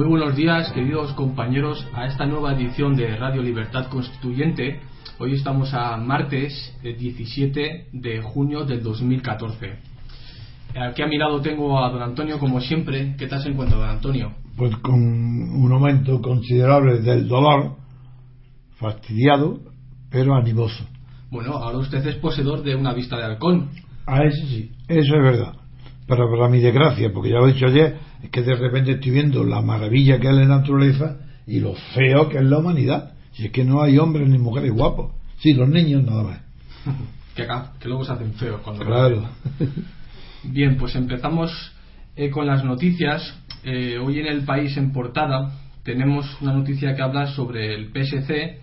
Muy buenos días, queridos compañeros, a esta nueva edición de Radio Libertad Constituyente. Hoy estamos a martes el 17 de junio del 2014. Aquí a mi lado tengo a don Antonio, como siempre. ¿Qué tal se encuentra, don Antonio? Pues con un aumento considerable del dolor, fastidiado, pero animoso. Bueno, ahora usted es poseedor de una vista de halcón. Ah, eso sí, eso es verdad. Pero para mi desgracia, porque ya lo he dicho ayer, es que de repente estoy viendo la maravilla que es la naturaleza y lo feo que es la humanidad. Si es que no hay hombres ni mujeres guapos. Sí, los niños nada más. que, acá, que luego se hacen feos cuando Claro. Bien, pues empezamos eh, con las noticias. Eh, hoy en el país en portada tenemos una noticia que habla sobre el PSC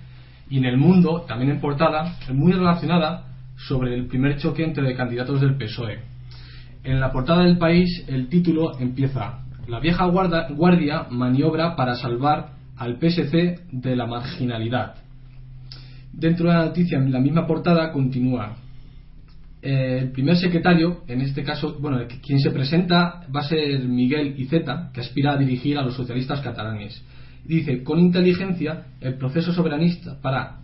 y en el mundo, también en portada, muy relacionada sobre el primer choque entre candidatos del PSOE. En la portada del país el título empieza La vieja guardia maniobra para salvar al PSC de la marginalidad. Dentro de la noticia, en la misma portada, continúa. Eh, el primer secretario, en este caso, bueno, quien se presenta va a ser Miguel Iceta, que aspira a dirigir a los socialistas catalanes. Dice, con inteligencia, el proceso soberanista para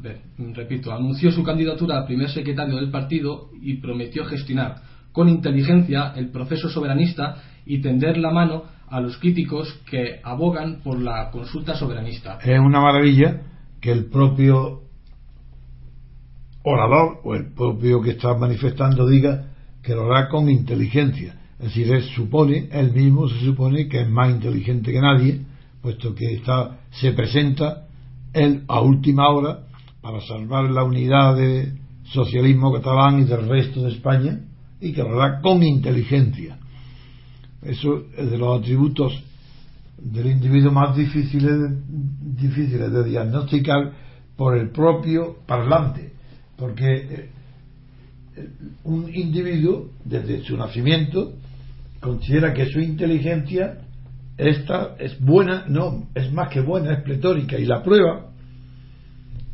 ver, repito, anunció su candidatura a primer secretario del partido y prometió gestionar con inteligencia el proceso soberanista y tender la mano a los críticos que abogan por la consulta soberanista. Es una maravilla que el propio orador o el propio que está manifestando diga que lo hará con inteligencia. Es decir, él supone, él mismo se supone que es más inteligente que nadie, puesto que está, se presenta él a última hora para salvar la unidad del socialismo catalán y del resto de España y que hará con inteligencia. Eso es de los atributos del individuo más difíciles de, difíciles de diagnosticar por el propio parlante, porque eh, eh, un individuo desde su nacimiento considera que su inteligencia esta es buena, no, es más que buena, es pletórica y la prueba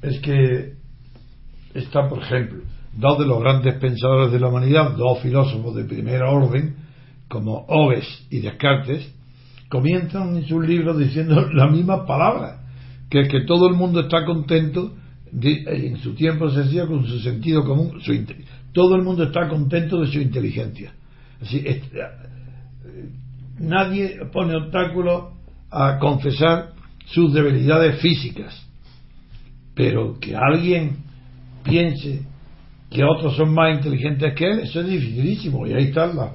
es que está, por ejemplo, dos de los grandes pensadores de la humanidad, dos filósofos de primera orden, como Hobbes y Descartes, comienzan en sus libros diciendo la misma palabra, que es que todo el mundo está contento, de- en su tiempo se decía con su sentido común, su todo el mundo está contento de su inteligencia. Eh, nadie pone obstáculo a confesar sus debilidades físicas, pero que alguien piense que otros son más inteligentes que él, eso es dificilísimo. Y ahí están las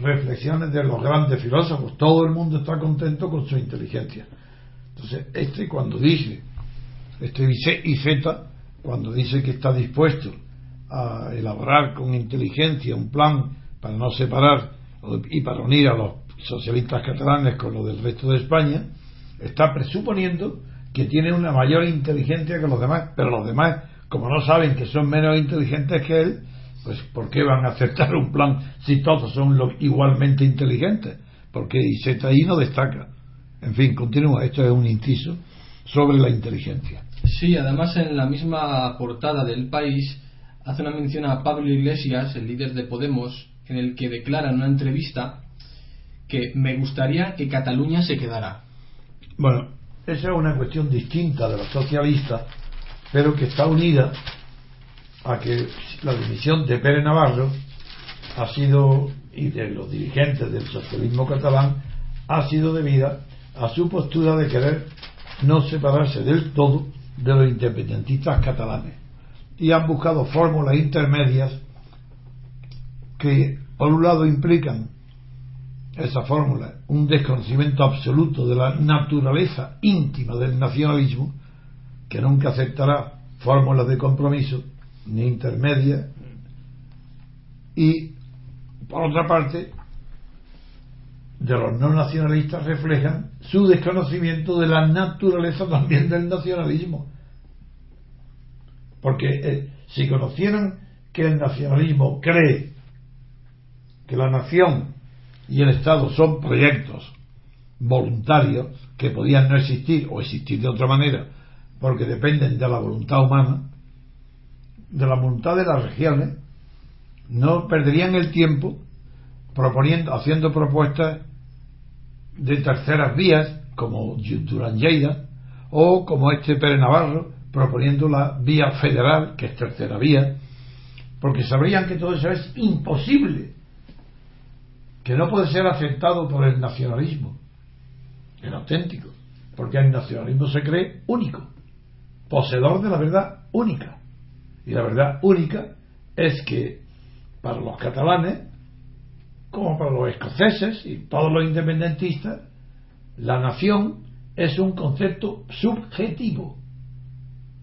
reflexiones de los grandes filósofos. Todo el mundo está contento con su inteligencia. Entonces, este cuando dice, este dice y Z, cuando dice que está dispuesto a elaborar con inteligencia un plan para no separar y para unir a los socialistas catalanes con los del resto de España, está presuponiendo que tiene una mayor inteligencia que los demás, pero los demás, como no saben que son menos inteligentes que él, pues ¿por qué van a aceptar un plan si todos son lo- igualmente inteligentes? Porque ahí no destaca. En fin, continúa, esto es un inciso sobre la inteligencia. Sí, además en la misma portada del país hace una mención a Pablo Iglesias, el líder de Podemos, en el que declara en una entrevista que me gustaría que Cataluña se quedara. Bueno, esa es una cuestión distinta de los socialistas, pero que está unida a que la dimisión de Pérez Navarro ha sido, y de los dirigentes del socialismo catalán, ha sido debida a su postura de querer no separarse del todo de los independentistas catalanes. Y han buscado fórmulas intermedias que, por un lado, implican esa fórmula, un desconocimiento absoluto de la naturaleza íntima del nacionalismo, que nunca aceptará fórmulas de compromiso ni intermedias, y por otra parte, de los no nacionalistas reflejan su desconocimiento de la naturaleza también del nacionalismo. Porque eh, si conocieran que el nacionalismo cree que la nación y el Estado son proyectos voluntarios que podían no existir o existir de otra manera porque dependen de la voluntad humana, de la voluntad de las regiones, no perderían el tiempo proponiendo, haciendo propuestas de terceras vías, como Durán Lleida, o como este Pérez Navarro, proponiendo la vía federal, que es tercera vía, porque sabrían que todo eso es imposible, que no puede ser aceptado por el nacionalismo, el auténtico, porque el nacionalismo se cree único, poseedor de la verdad única. Y la verdad única es que para los catalanes como para los escoceses y todos los independentistas, la nación es un concepto subjetivo,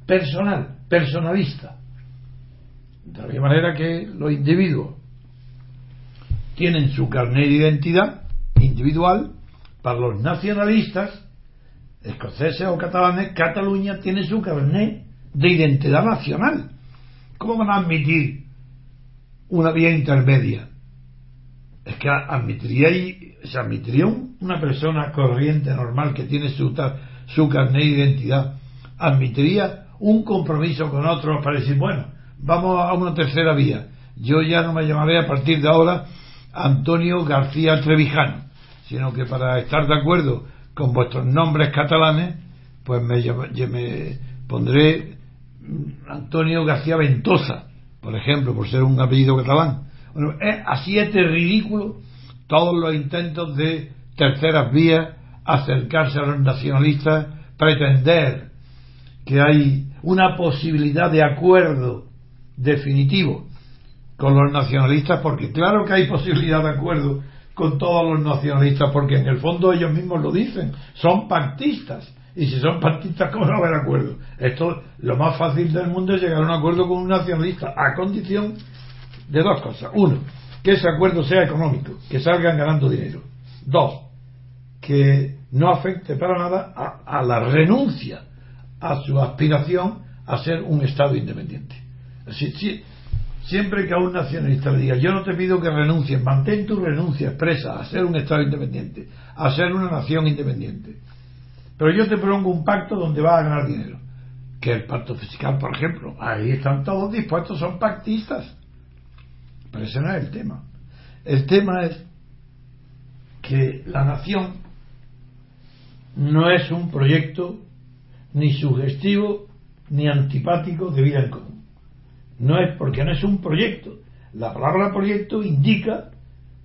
personal, personalista. De la misma manera que los individuos tienen su carnet de identidad individual, para los nacionalistas, escoceses o catalanes, Cataluña tiene su carnet de identidad nacional. ¿Cómo van a admitir una vía intermedia? es que admitiría se admitiría una persona corriente normal que tiene su, su carnet de identidad admitiría un compromiso con otros para decir bueno vamos a una tercera vía yo ya no me llamaré a partir de ahora Antonio García Trevijano sino que para estar de acuerdo con vuestros nombres catalanes pues me, me pondré Antonio García Ventosa por ejemplo por ser un apellido catalán. Bueno, es así es de ridículo todos los intentos de terceras vías acercarse a los nacionalistas, pretender que hay una posibilidad de acuerdo definitivo con los nacionalistas, porque claro que hay posibilidad de acuerdo con todos los nacionalistas, porque en el fondo ellos mismos lo dicen, son pactistas. Y si son pactistas, ¿cómo no a haber acuerdo? Esto, lo más fácil del mundo es llegar a un acuerdo con un nacionalista, a condición de dos cosas. Uno, que ese acuerdo sea económico, que salgan ganando dinero. Dos, que no afecte para nada a, la renuncia a su aspiración a ser un Estado independiente. Siempre que a un nacionalista le diga, yo no te pido que renuncies, mantén tu renuncia expresa a ser un Estado independiente, a ser una nación independiente. Pero yo te propongo un pacto donde vas a ganar dinero. Que el pacto fiscal, por ejemplo. Ahí están todos dispuestos, son pactistas. Pero ese no es el tema. El tema es que la nación no es un proyecto ni sugestivo ni antipático de vida en común. No es porque no es un proyecto. La palabra proyecto indica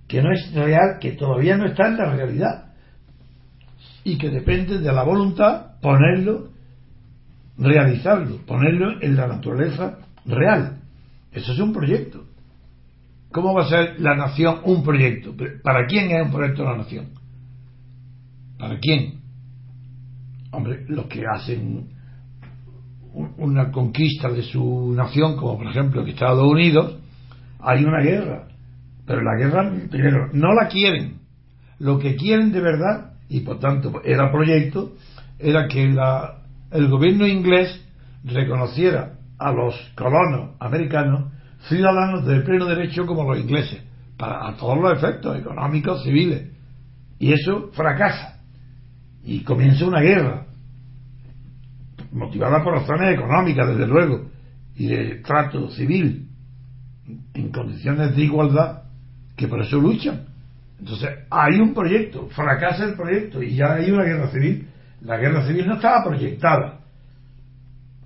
que no es real, que todavía no está en la realidad y que depende de la voluntad ponerlo, realizarlo, ponerlo en la naturaleza real. Eso es un proyecto. ¿Cómo va a ser la nación un proyecto? ¿Para quién es un proyecto la nación? ¿Para quién? Hombre, los que hacen una conquista de su nación, como por ejemplo Estados Unidos, hay una guerra. Pero la guerra, primero, no la quieren. Lo que quieren de verdad, y por tanto era proyecto, era que la, el gobierno inglés reconociera a los colonos americanos ciudadanos de pleno derecho como los ingleses, para a todos los efectos económicos, civiles. Y eso fracasa. Y comienza una guerra, motivada por razones económicas, desde luego, y de trato civil, en condiciones de igualdad, que por eso luchan. Entonces, hay un proyecto, fracasa el proyecto y ya hay una guerra civil. La guerra civil no estaba proyectada,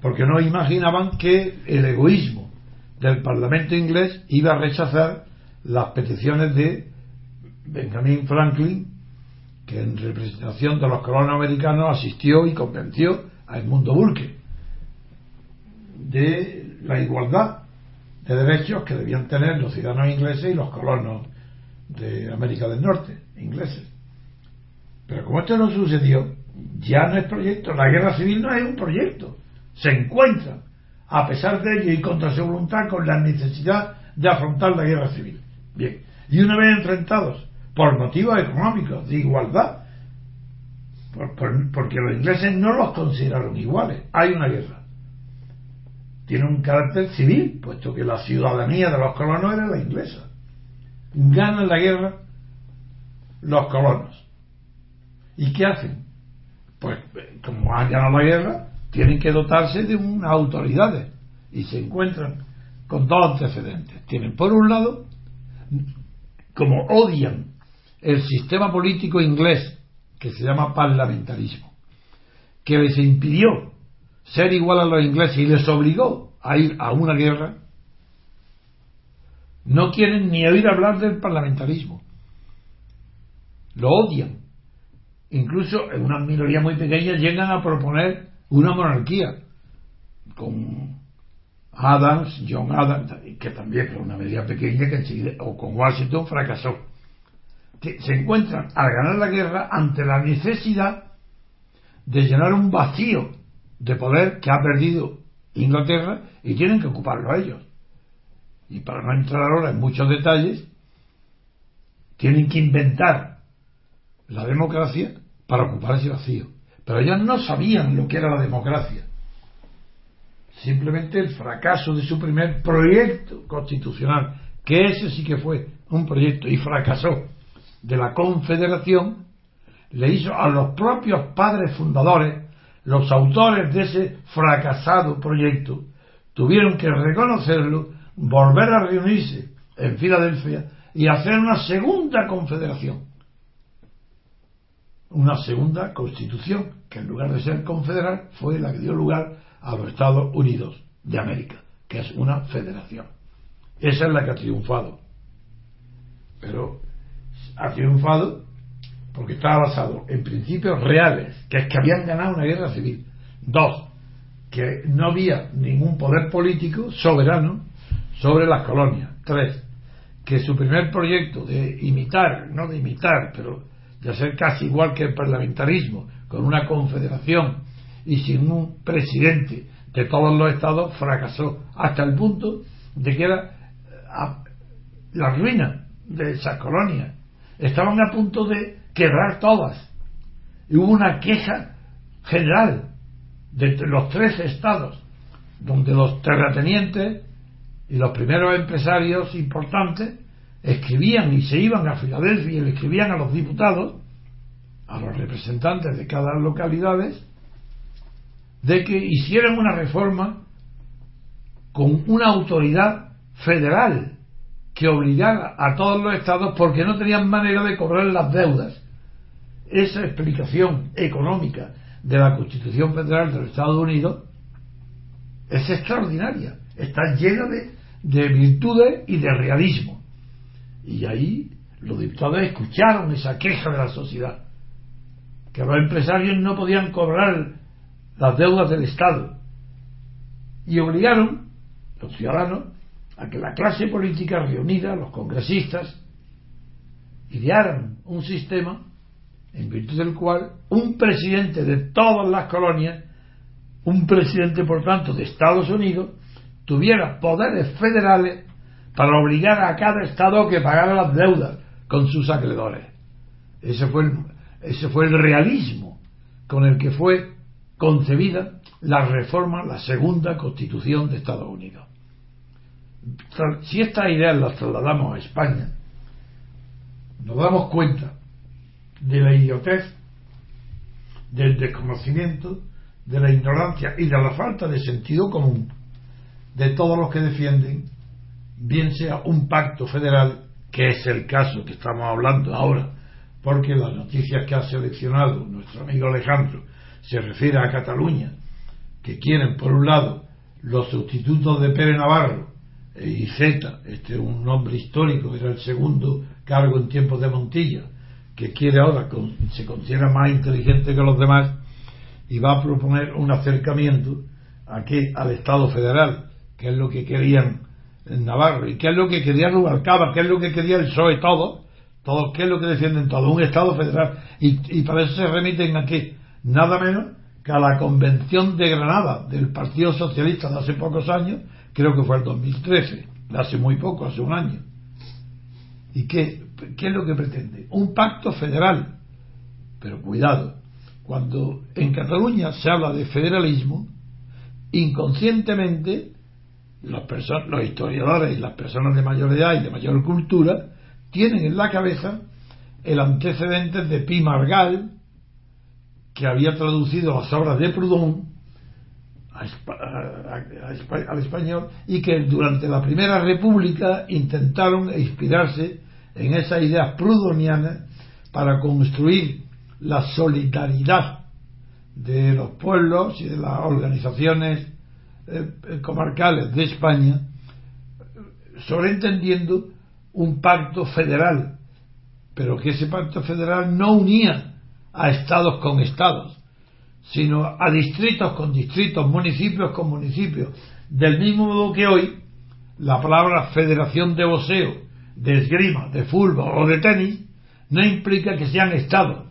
porque no imaginaban que el egoísmo del Parlamento inglés iba a rechazar las peticiones de Benjamin Franklin, que en representación de los colonos americanos asistió y convenció a Edmundo Burke de la igualdad de derechos que debían tener los ciudadanos ingleses y los colonos de América del Norte, ingleses. Pero como esto no sucedió, ya no es proyecto, la guerra civil no es un proyecto, se encuentran, a pesar de ello y contra su voluntad, con la necesidad de afrontar la guerra civil. Bien, y una vez enfrentados por motivos económicos, de igualdad, porque los ingleses no los consideraron iguales, hay una guerra. Tiene un carácter civil, puesto que la ciudadanía de los colonos era la inglesa. Ganan la guerra los colonos. ¿Y qué hacen? Pues como han ganado la guerra, tienen que dotarse de unas autoridades y se encuentran con dos antecedentes. Tienen por un lado, como odian el sistema político inglés que se llama parlamentarismo, que les impidió ser igual a los ingleses y les obligó a ir a una guerra, no quieren ni oír hablar del parlamentarismo. Lo odian. Incluso en una minoría muy pequeña llegan a proponer una monarquía con Adams, John Adams, que también es una medida pequeña que o con Washington fracasó. Que se encuentran al ganar la guerra ante la necesidad de llenar un vacío de poder que ha perdido Inglaterra y tienen que ocuparlo a ellos. Y para no entrar ahora en muchos detalles, tienen que inventar la democracia para ocupar ese vacío. Pero ellos no sabían lo que era la democracia. Simplemente el fracaso de su primer proyecto constitucional, que ese sí que fue un proyecto y fracasó, de la confederación, le hizo a los propios padres fundadores los autores de ese fracasado proyecto tuvieron que reconocerlo, volver a reunirse en Filadelfia y hacer una segunda confederación. Una segunda constitución, que en lugar de ser confederal fue la que dio lugar a los Estados Unidos de América, que es una federación. Esa es la que ha triunfado. Pero ha triunfado porque estaba basado en principios reales, que es que habían ganado una guerra civil. Dos, que no había ningún poder político soberano sobre las colonias. Tres, que su primer proyecto de imitar, no de imitar, pero de hacer casi igual que el parlamentarismo, con una confederación y sin un presidente de todos los estados, fracasó hasta el punto de que era eh, la ruina de esas colonias. Estaban a punto de quebrar todas. Y hubo una queja general de los tres estados, donde los terratenientes y los primeros empresarios importantes escribían y se iban a Filadelfia y le escribían a los diputados, a los representantes de cada localidades, de que hicieran una reforma con una autoridad federal que obligara a todos los estados porque no tenían manera de cobrar las deudas. Esa explicación económica de la Constitución Federal de los Estados Unidos es extraordinaria, está llena de, de virtudes y de realismo. Y ahí los diputados escucharon esa queja de la sociedad, que los empresarios no podían cobrar las deudas del Estado, y obligaron los ciudadanos la clase política reunida, los congresistas, idearan un sistema en virtud del cual un presidente de todas las colonias, un presidente por tanto de Estados Unidos, tuviera poderes federales para obligar a cada estado a que pagara las deudas con sus acreedores. Ese fue el, ese fue el realismo con el que fue concebida la reforma, la segunda constitución de Estados Unidos. Si estas ideas las trasladamos a España, nos damos cuenta de la idiotez, del desconocimiento, de la ignorancia y de la falta de sentido común de todos los que defienden, bien sea un pacto federal, que es el caso que estamos hablando ahora, porque las noticias que ha seleccionado nuestro amigo Alejandro se refiere a Cataluña, que quieren, por un lado, los sustitutos de Pérez Navarro y Z, este es un nombre histórico, era el segundo cargo en tiempos de Montilla, que quiere ahora, se considera más inteligente que los demás, y va a proponer un acercamiento aquí al Estado federal, que es lo que querían en Navarro, y que es lo que quería Rubalcaba, que es lo que quería el PSOE, todo, todos, ¿qué es lo que defienden todo? Un Estado federal. Y, y para eso se remiten aquí, nada menos que a la Convención de Granada del Partido Socialista de hace pocos años, creo que fue el 2013, de hace muy poco, hace un año. ¿Y qué, qué es lo que pretende? Un pacto federal. Pero cuidado, cuando en Cataluña se habla de federalismo, inconscientemente los, los historiadores y las personas de mayor edad y de mayor cultura tienen en la cabeza el antecedente de Pi Margal, que había traducido las obras de Proudhon al español y que durante la Primera República intentaron inspirarse en esas ideas prudonianas para construir la solidaridad de los pueblos y de las organizaciones eh, comarcales de España, sobreentendiendo un pacto federal, pero que ese pacto federal no unía a estados con estados, sino a distritos con distritos, municipios con municipios, del mismo modo que hoy la palabra federación de boxeo, de esgrima, de fútbol o de tenis no implica que sean estados,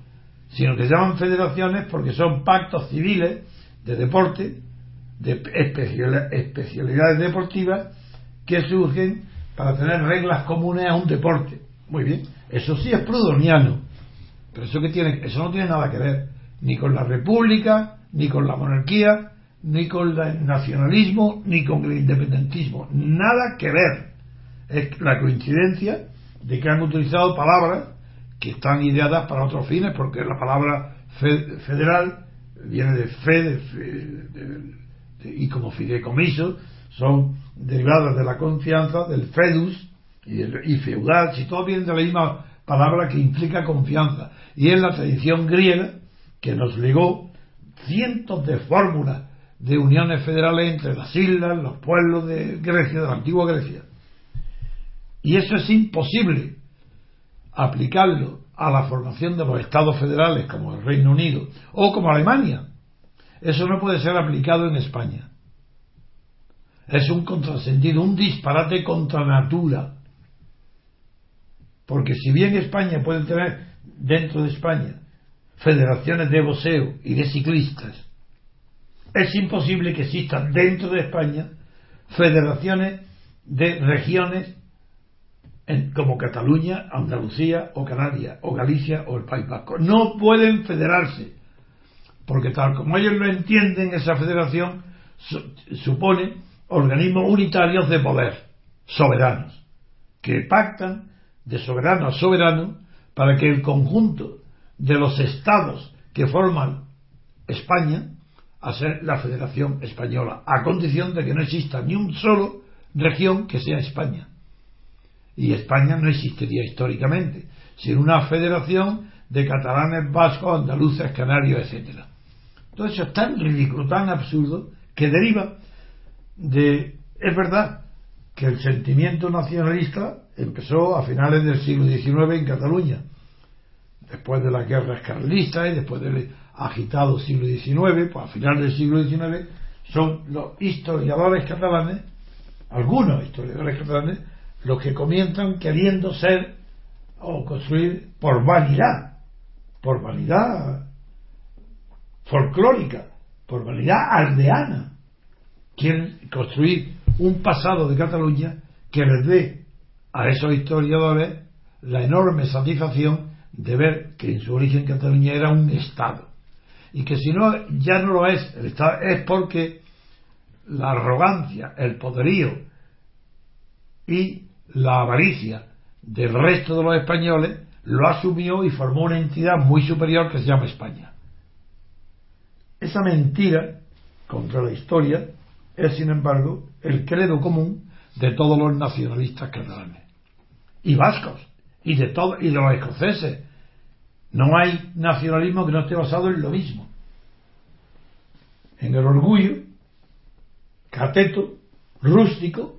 sino que se llaman federaciones porque son pactos civiles de deporte, de especialidades deportivas que surgen para tener reglas comunes a un deporte. Muy bien, eso sí es prudoniano, pero eso que tiene, eso no tiene nada que ver ni con la república, ni con la monarquía, ni con el nacionalismo, ni con el independentismo, nada que ver. Es la coincidencia de que han utilizado palabras que están ideadas para otros fines, porque la palabra federal viene de fe, y como fideicomiso son derivadas de la confianza, del fedus y, feudal, si todo viene de la misma palabra que implica confianza. Y es la tradición griega que nos legó cientos de fórmulas de uniones federales entre las islas, los pueblos de Grecia, de la antigua Grecia. Y eso es imposible aplicarlo a la formación de los estados federales como el Reino Unido o como Alemania. Eso no puede ser aplicado en España es un contrasentido, un disparate contra natura. Porque si bien España puede tener dentro de España federaciones de boxeo y de ciclistas, es imposible que existan dentro de España federaciones de regiones como Cataluña, Andalucía o Canarias o Galicia o el País Vasco. No pueden federarse, porque tal como ellos lo entienden, esa federación supone organismos unitarios de poder, soberanos, que pactan de soberano a soberano para que el conjunto de los estados que forman España a ser la Federación Española, a condición de que no exista ni un solo región que sea España. Y España no existiría históricamente, sino una federación de catalanes, vascos, andaluces, canarios, etc. Todo eso es tan ridículo, tan absurdo, que deriva de es verdad que el sentimiento nacionalista empezó a finales del siglo XIX en Cataluña, después de las guerras carlistas y después del agitado siglo XIX, pues a finales del siglo XIX son los historiadores catalanes, algunos historiadores catalanes, los que comienzan queriendo ser o construir por vanidad, por vanidad folclórica, por vanidad aldeana, quieren construir un pasado de Cataluña que les dé a esos historiadores la enorme satisfacción de ver que en su origen Cataluña era un Estado. Y que si no, ya no lo es, el Estado es porque la arrogancia, el poderío y la avaricia del resto de los españoles lo asumió y formó una entidad muy superior que se llama España. Esa mentira contra la historia es, sin embargo, el credo común de todos los nacionalistas catalanes y vascos y de todo y los escoceses. No hay nacionalismo que no esté basado en lo mismo. En el orgullo cateto, rústico,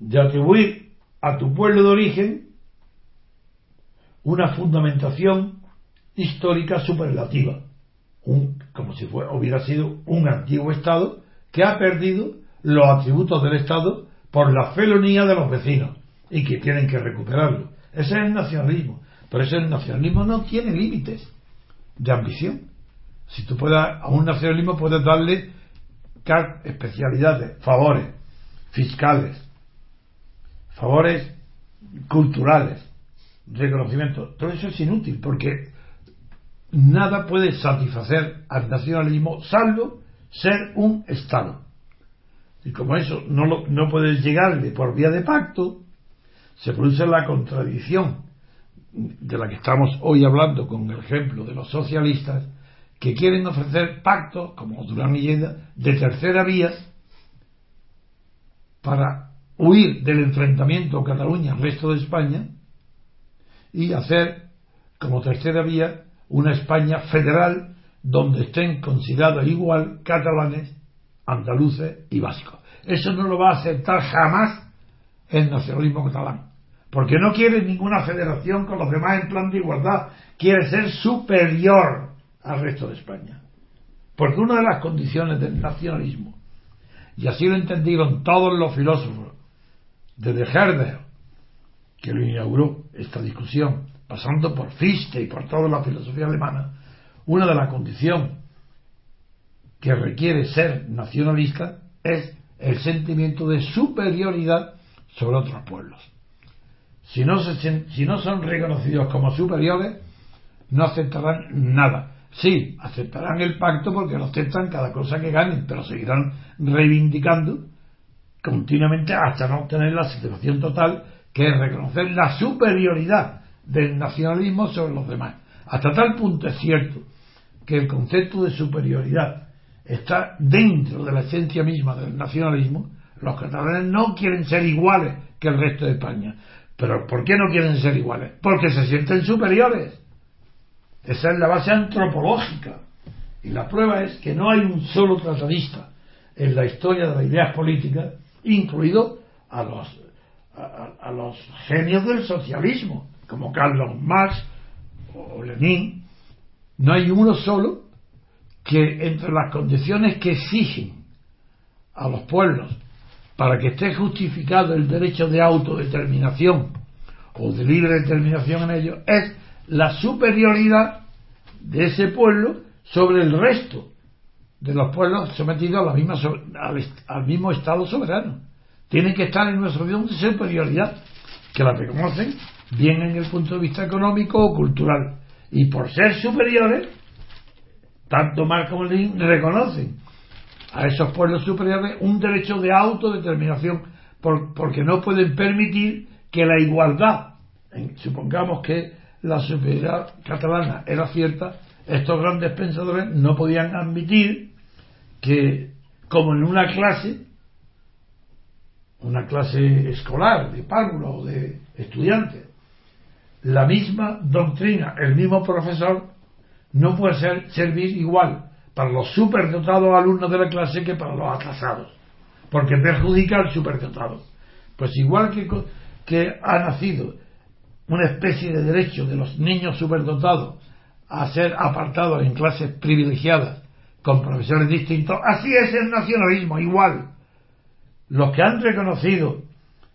de atribuir a tu pueblo de origen una fundamentación histórica superlativa, un, como si fuera, hubiera sido un antiguo Estado que ha perdido los atributos del Estado por la felonía de los vecinos y que tienen que recuperarlo. Ese es el nacionalismo. Pero ese nacionalismo no tiene límites de ambición. Si tú puedes, a un nacionalismo puedes darle especialidades, favores fiscales, favores culturales, reconocimiento. Todo eso es inútil porque nada puede satisfacer al nacionalismo salvo ser un Estado. Y como eso no, lo, no puedes llegarle por vía de pacto, se produce la contradicción de la que estamos hoy hablando con el ejemplo de los socialistas que quieren ofrecer pactos, como Durán y de tercera vía para huir del enfrentamiento Cataluña al resto de España y hacer como tercera vía una España federal donde estén considerados igual catalanes, andaluces y vascos. Eso no lo va a aceptar jamás el nacionalismo catalán, porque no quiere ninguna federación con los demás en plan de igualdad, quiere ser superior al resto de España. Porque una de las condiciones del nacionalismo, y así lo entendieron todos los filósofos, desde Herder, que lo inauguró esta discusión, pasando por Fichte y por toda la filosofía alemana, una de las condiciones que requiere ser nacionalista es el sentimiento de superioridad sobre otros pueblos. Si no, se, si no son reconocidos como superiores, no aceptarán nada. Sí, aceptarán el pacto porque lo aceptan cada cosa que ganen, pero seguirán reivindicando continuamente hasta no obtener la situación total, que es reconocer la superioridad del nacionalismo sobre los demás. Hasta tal punto es cierto que el concepto de superioridad está dentro de la esencia misma del nacionalismo, los catalanes no quieren ser iguales que el resto de España. Pero ¿por qué no quieren ser iguales? Porque se sienten superiores. Esa es la base antropológica. Y la prueba es que no hay un solo tratadista en la historia de las ideas políticas, incluido a los, a, los genios del socialismo, como Carlos Marx o Lenin. No hay uno solo que entre las condiciones que exigen a los pueblos para que esté justificado el derecho de autodeterminación o de libre determinación en ellos es la superioridad de ese pueblo sobre el resto de los pueblos sometidos a la misma, al, mismo Estado soberano. Tienen que estar en una situación de superioridad, que la reconocen bien en el punto de vista económico o cultural. Y por ser superiores, tanto Marx como Lenin reconocen a esos pueblos superiores un derecho de autodeterminación, porque no pueden permitir que la igualdad, supongamos que la superioridad catalana era cierta, estos grandes pensadores no podían admitir que, como en una clase, una clase escolar, de párvulo o de estudiantes, la misma doctrina, el mismo profesor, no puede ser, servir igual para los superdotados alumnos de la clase que para los atrasados, porque perjudica al superdotado. Pues igual que, que ha nacido una especie de derecho de los niños superdotados a ser apartados en clases privilegiadas con profesores distintos, así es el nacionalismo, igual. Los que han reconocido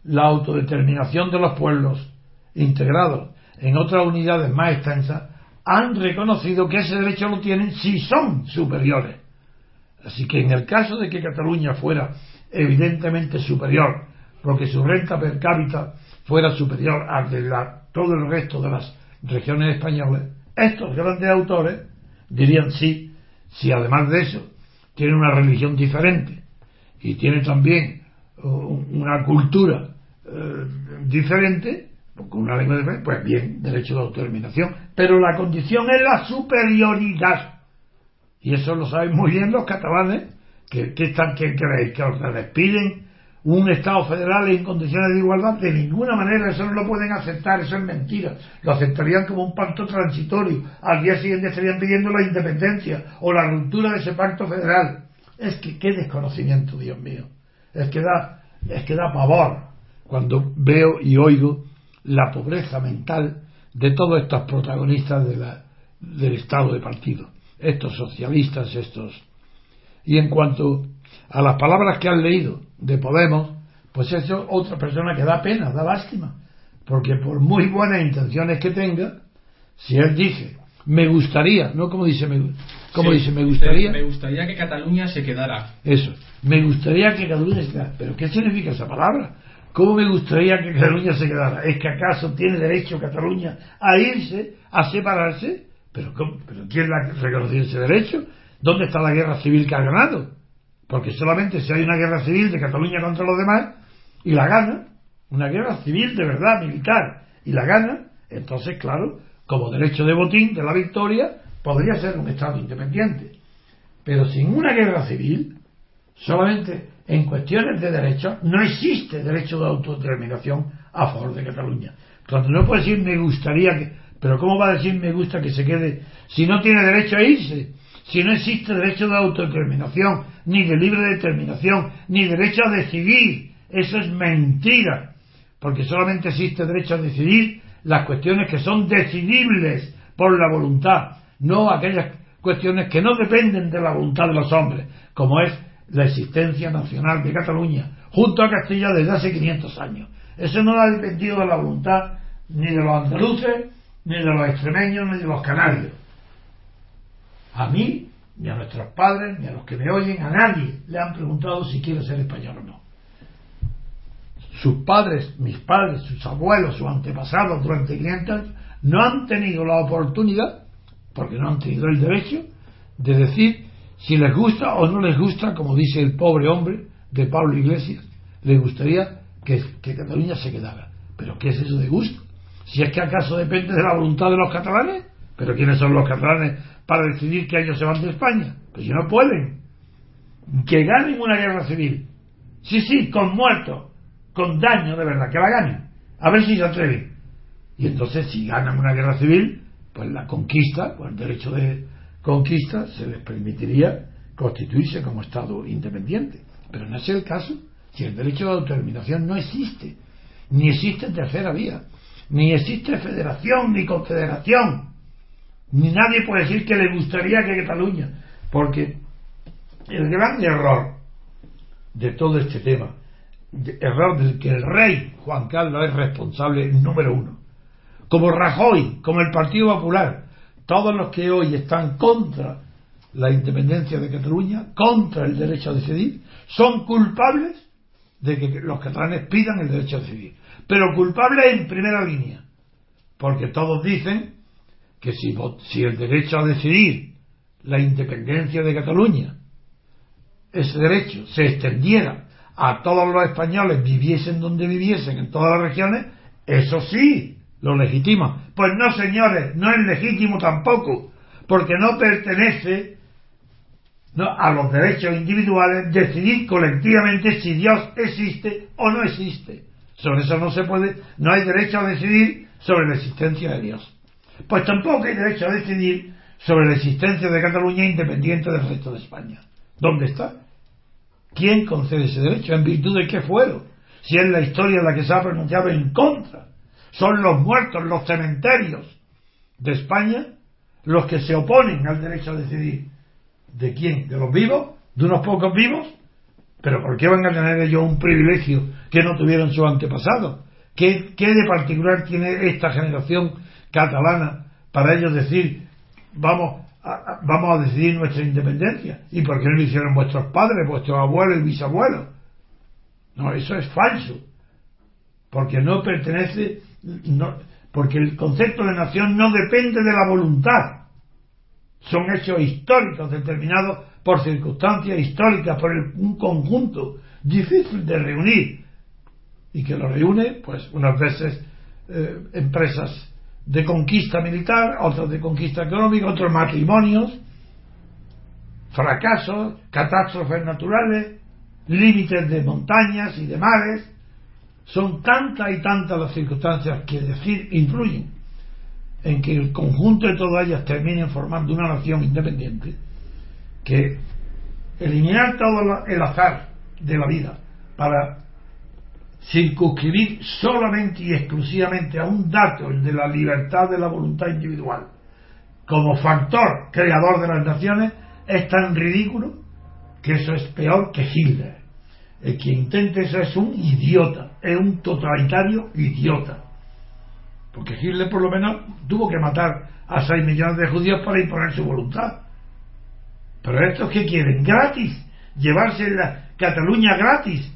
la autodeterminación de los pueblos integrados en otras unidades más extensas, han reconocido que ese derecho lo tienen si son superiores. Así que en el caso de que Cataluña fuera evidentemente superior, porque su renta per cápita fuera superior a de la todo el resto de las regiones españolas, estos grandes autores dirían sí, si además de eso tiene una religión diferente y tiene también uh, una cultura uh, diferente, con una lengua diferente, pues bien, derecho de autodeterminación. Pero la condición es la superioridad. Y eso lo saben muy bien los catalanes, que, están, que creéis? Que os despiden un Estado federal en condiciones de igualdad, de ninguna manera eso no lo pueden aceptar, eso es mentira. Lo aceptarían como un pacto transitorio. Al día siguiente estarían pidiendo la independencia o la ruptura de ese pacto federal. Es que qué desconocimiento, Dios mío. Es que da, es que da pavor cuando veo y oigo la pobreza mental de todos estos protagonistas de la, del Estado de partido, estos socialistas, estos. Y en cuanto a las palabras que han leído de Podemos, pues es otra persona que da pena, da lástima, porque por muy buenas intenciones que tenga, si él dice, me gustaría, no como dice, me, como dice, me gustaría. Me gustaría que Cataluña se quedara. Eso, me gustaría que Cataluña se quedara. ¿Pero qué significa esa palabra? ¿Cómo me gustaría que Cataluña se quedara? ¿Es que acaso tiene derecho Cataluña a irse, a separarse? ¿Pero, ¿Pero quién le ha reconocido ese derecho? ¿Dónde está la guerra civil que ha ganado? Porque solamente si hay una guerra civil de Cataluña contra los demás y la gana, una guerra civil de verdad, militar, y la gana, entonces, claro, como derecho de botín de la victoria, podría ser un Estado independiente. Pero sin una guerra civil, solamente en cuestiones de derechos, no existe derecho de autodeterminación a favor de Cataluña. Cuando no puede decir me gustaría que, pero ¿cómo va a decir me gusta que se quede si no tiene derecho a irse? Si no existe derecho de autodeterminación, ni de libre determinación, ni derecho a decidir, eso es mentira, porque solamente existe derecho a decidir las cuestiones que son decidibles por la voluntad, no aquellas cuestiones que no dependen de la voluntad de los hombres, como es la existencia nacional de Cataluña junto a Castilla desde hace 500 años. Eso no ha dependido de la voluntad ni de los andaluces, ni de los extremeños, ni de los canarios. A mí, ni a nuestros padres, ni a los que me oyen, a nadie le han preguntado si quiere ser español o no. Sus padres, mis padres, sus abuelos, sus antepasados durante 500 años no han tenido la oportunidad, porque no han tenido el derecho, de decir si les gusta o no les gusta, como dice el pobre hombre de Pablo Iglesias, les gustaría que, Cataluña se quedara. ¿Pero qué es eso de gusto? Si es que acaso depende de la voluntad de los catalanes, pero ¿quiénes son los catalanes para decidir que ellos se van de España? Pues si no pueden. Que ganen una guerra civil. Sí, sí, con muertos, con daño de verdad, que la ganen. A ver si se atreven. Y entonces, si ganan una guerra civil, pues la conquista, pues el derecho de, conquista se les permitiría constituirse como Estado independiente. Pero no es el caso si el derecho de autodeterminación no existe, ni existe tercera vía, ni existe federación ni confederación, ni nadie puede decir que le gustaría que Cataluña, porque el gran error de todo este tema, error del que el rey Juan Carlos es responsable número uno, como Rajoy, como el Partido Popular, todos los que hoy están contra la independencia de Cataluña, contra el derecho a decidir, son culpables de que los catalanes pidan el derecho a decidir. Pero culpables en primera línea, porque todos dicen que si, si el derecho a decidir, la independencia de Cataluña, ese derecho se extendiera a todos los españoles, viviesen donde viviesen, en todas las regiones, eso sí, lo legitima. Pues no, señores, no es legítimo tampoco, porque no pertenece a los derechos individuales decidir colectivamente si Dios existe o no existe. Sobre eso no se puede, no hay derecho a decidir sobre la existencia de Dios. Pues tampoco hay derecho a decidir sobre la existencia de Cataluña independiente del resto de España. ¿Dónde está? ¿Quién concede ese derecho? ¿En virtud de qué fuero? Si es la historia la que se ha pronunciado en contra son los muertos, los cementerios de España, los que se oponen al derecho a decidir. ¿De quién? ¿De los vivos? ¿De unos pocos vivos? ¿Pero por qué van a tener ellos un privilegio que no tuvieron sus antepasados? ¿Qué, ¿Qué, de particular tiene esta generación catalana para ellos decir vamos a, vamos a decidir nuestra independencia? ¿Y por qué no lo hicieron vuestros padres, vuestros abuelos y bisabuelos? No, eso es falso. Porque no pertenece no, porque el concepto de nación no depende de la voluntad. Son hechos históricos determinados por circunstancias históricas, por un conjunto difícil de reunir y que lo reúne, pues, unas veces eh, empresas de conquista militar, otras de conquista económica, otros matrimonios, fracasos, catástrofes naturales, límites de montañas y de mares. Son tantas y tantas las circunstancias que decir influyen en que el conjunto de todas ellas terminen formando una nación independiente, que eliminar todo el azar de la vida para circunscribir solamente y exclusivamente a un dato, el de la libertad de la voluntad individual, como factor creador de las naciones, es tan ridículo que eso es peor que Hitler. El que intente eso es un idiota, es un totalitario idiota. Porque Hitler por lo menos tuvo que matar a 6 millones de judíos para imponer su voluntad. Pero estos que quieren, gratis, llevarse la Cataluña gratis,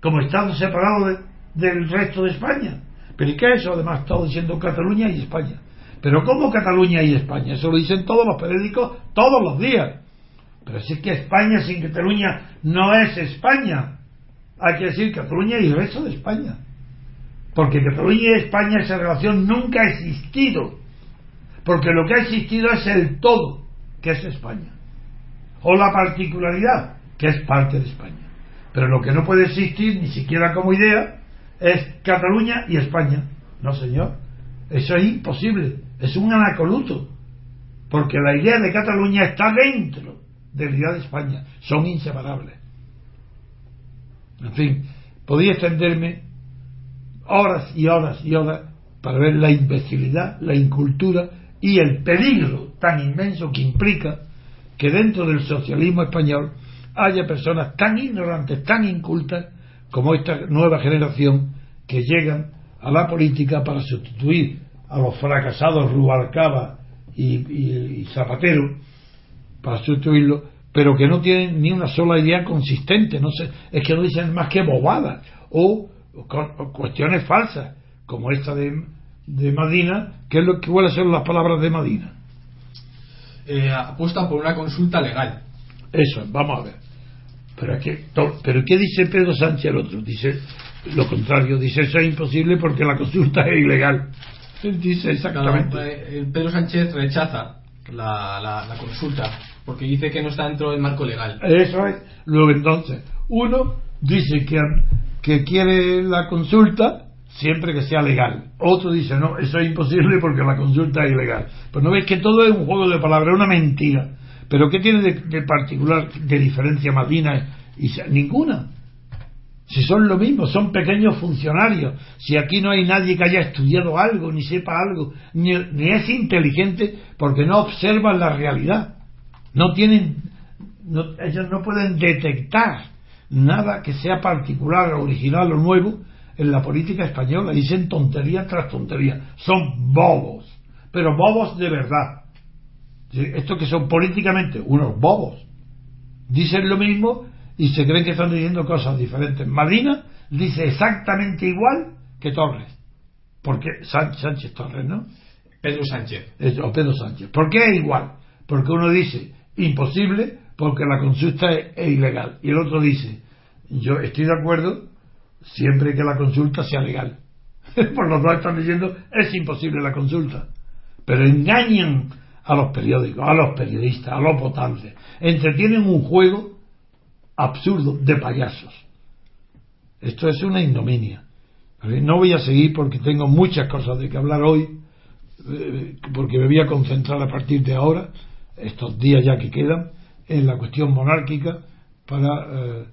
como Estado separado del resto de España. Pero ¿y qué es eso? Además, todo diciendo Cataluña y España. Pero ¿cómo Cataluña y España? Eso lo dicen todos los periódicos todos los días. Pero es que España sin Cataluña no es España. Hay que decir Cataluña y el resto de España. Porque Cataluña y España esa relación nunca ha existido. Porque lo que ha existido es el todo, que es España. O la particularidad, que es parte de España. Pero lo que no puede existir, ni siquiera como idea, es Cataluña y España. No, señor. Eso es imposible. Es un anacoluto. Porque la idea de Cataluña está dentro de la idea de España. Son inseparables. En fin, podía extenderme horas y horas y horas para ver la imbecilidad, la incultura y el peligro tan inmenso que implica que dentro del socialismo español haya personas tan ignorantes, tan incultas, como esta nueva generación que llegan a la política para sustituir a los fracasados Rubalcaba y, Zapatero, para sustituirlo, pero que no tienen ni una sola idea consistente, no sé, es que no dicen más que bobadas o, cuestiones falsas, como esta de, de Madina, que es lo que a ser las palabras de Madina. Eh, apuestan por una consulta legal. Eso, vamos a ver. Pero, que, pero ¿qué dice Pedro Sánchez el otro? Dice lo contrario, dice eso es imposible porque la consulta es ilegal. Dice exactamente. Pedro Sánchez rechaza la, la, consulta porque dice que no está dentro del marco legal. Eso es. Luego entonces, uno dice que, que quiere la consulta siempre que sea legal. Otro dice, no, eso es imposible porque la consulta es ilegal. Pues no ves que todo es un juego de palabras, una mentira. Pero ¿qué tiene de, particular, de diferencia Madina y ninguna? Si son lo mismo, son pequeños funcionarios. Si aquí no hay nadie que haya estudiado algo, ni sepa algo, ni, es inteligente porque no observan la realidad. No tienen, ellos no pueden detectar nada que sea particular, original o nuevo en la política española. Dicen tontería tras tontería. Son bobos, pero bobos de verdad. Estos que son políticamente unos bobos. Dicen lo mismo y se creen que están diciendo cosas diferentes. Madina dice exactamente igual que Torres. Porque Sánchez Torres, ¿no? Pedro Sánchez. o Pedro Sánchez. ¿Por qué es igual? Porque uno dice imposible porque la consulta es, ilegal. Y el otro dice, yo estoy de acuerdo siempre que la consulta sea legal. Por los dos están diciendo, es imposible la consulta. Pero engañan a los periódicos, a los periodistas, a los votantes. Entretienen un juego absurdo de payasos. Esto es una ignominia. No voy a seguir porque tengo muchas cosas de que hablar hoy, eh, porque me voy a concentrar a partir de ahora, estos días ya que quedan, en la cuestión monárquica para eh,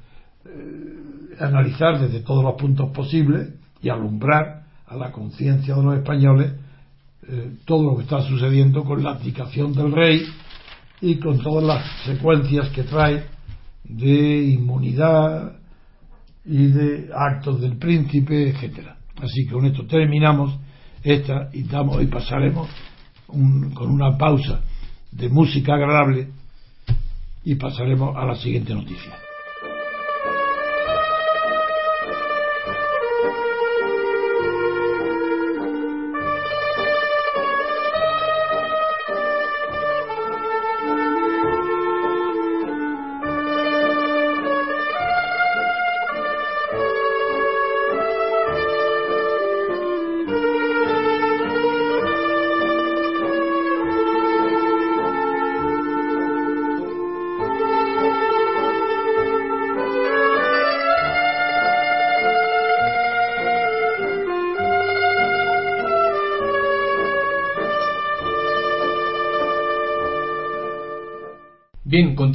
eh, analizar desde todos los puntos posibles y alumbrar a la conciencia de los españoles eh, todo lo que está sucediendo con la abdicación del rey y con todas las secuencias que trae de inmunidad y de actos del príncipe, etcétera. Así que con esto terminamos esta y damos y pasaremos con una pausa de música agradable y pasaremos a la siguiente noticia.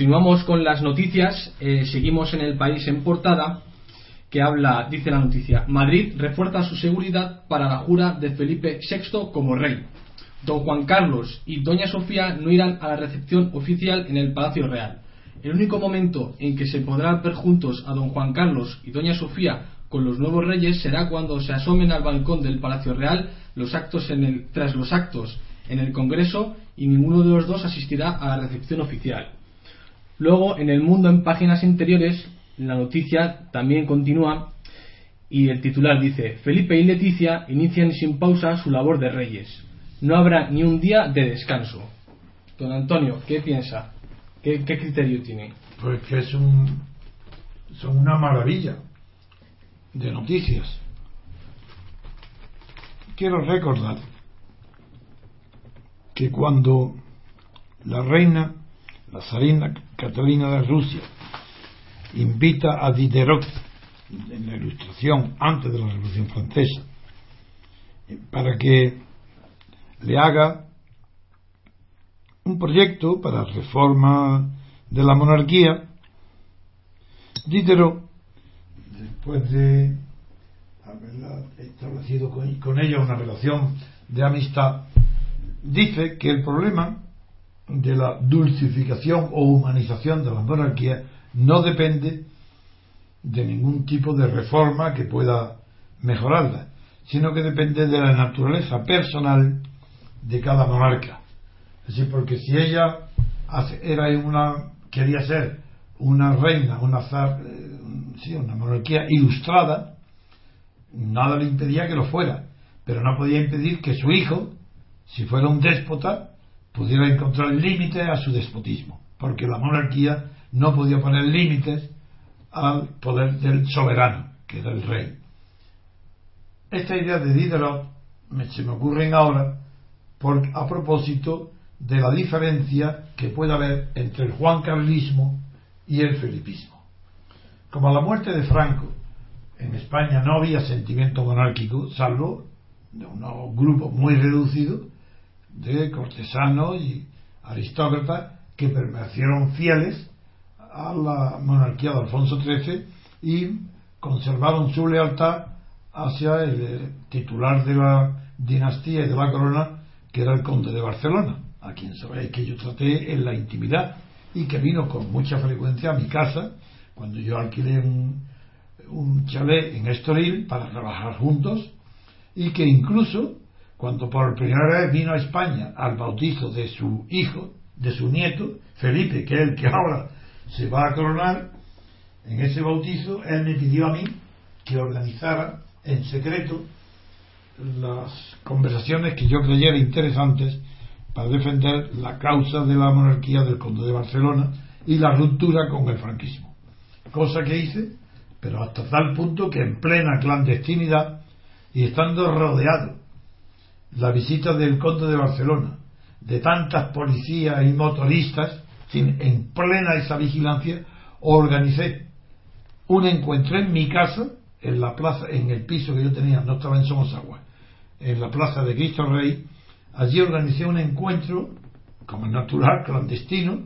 Continuamos con las noticias. Eh, seguimos en el país en portada que habla, dice la noticia, Madrid refuerza su seguridad para la jura de Felipe VI como rey. Don Juan Carlos y Doña Sofía no irán a la recepción oficial en el Palacio Real. El único momento en que se podrá ver juntos a don Juan Carlos y doña Sofía con los nuevos reyes será cuando se asomen al balcón del Palacio Real los actos tras los actos en el Congreso y ninguno de los dos asistirá a la recepción oficial. Luego, en el mundo, en páginas interiores, la noticia también continúa y el titular dice, Felipe y Leticia inician sin pausa su labor de reyes. No habrá ni un día de descanso. Don Antonio, ¿qué piensa? ¿Qué, criterio tiene? Pues que es un, son una maravilla de noticias. Quiero recordar que cuando la reina, la zarina Catalina de Rusia, invita a Diderot en la ilustración antes de la Revolución Francesa para que le haga un proyecto para reforma de la monarquía, Diderot, después de haber establecido con, ella una relación de amistad, dice que el problema de la dulcificación o humanización de la monarquía no depende de ningún tipo de reforma que pueda mejorarla, sino que depende de la naturaleza personal de cada monarca. Es porque si ella era una, quería ser una reina, una zar, eh, sí, una monarquía ilustrada, nada le impedía que lo fuera, pero no podía impedir que su hijo, si fuera un déspota, pudiera encontrar límites a su despotismo, porque la monarquía no podía poner límites al poder del soberano, que era el rey. Esta idea de Diderot se me ocurre ahora a propósito de la diferencia que puede haber entre el juancarlismo y el felipismo. Como a la muerte de Franco en España no había sentimiento monárquico, salvo de unos grupos muy reducidos de cortesanos y aristócratas que permanecieron fieles a la monarquía de Alfonso XIII y conservaron su lealtad hacia el titular de la dinastía y de la corona, que era el conde de Barcelona, a quien sabéis que yo traté en la intimidad y que vino con mucha frecuencia a mi casa cuando yo alquilé un, un chalet en Estoril para trabajar juntos y que incluso cuando por primera vez vino a España al bautizo de su hijo, de su nieto, Felipe, que es el que ahora se va a coronar, en ese bautizo él me pidió a mí que organizara en secreto las conversaciones que yo creyera interesantes para defender la causa de la monarquía del conde de Barcelona y la ruptura con el franquismo. Cosa que hice, pero hasta tal punto que en plena clandestinidad y estando rodeado la visita del conde de Barcelona, de tantas policías y motoristas, en plena esa vigilancia, organicé un encuentro en mi casa, en la plaza, en el piso que yo tenía, no estaba en Somosagua, en la plaza de Cristo Rey, allí organicé un encuentro, como es natural, clandestino,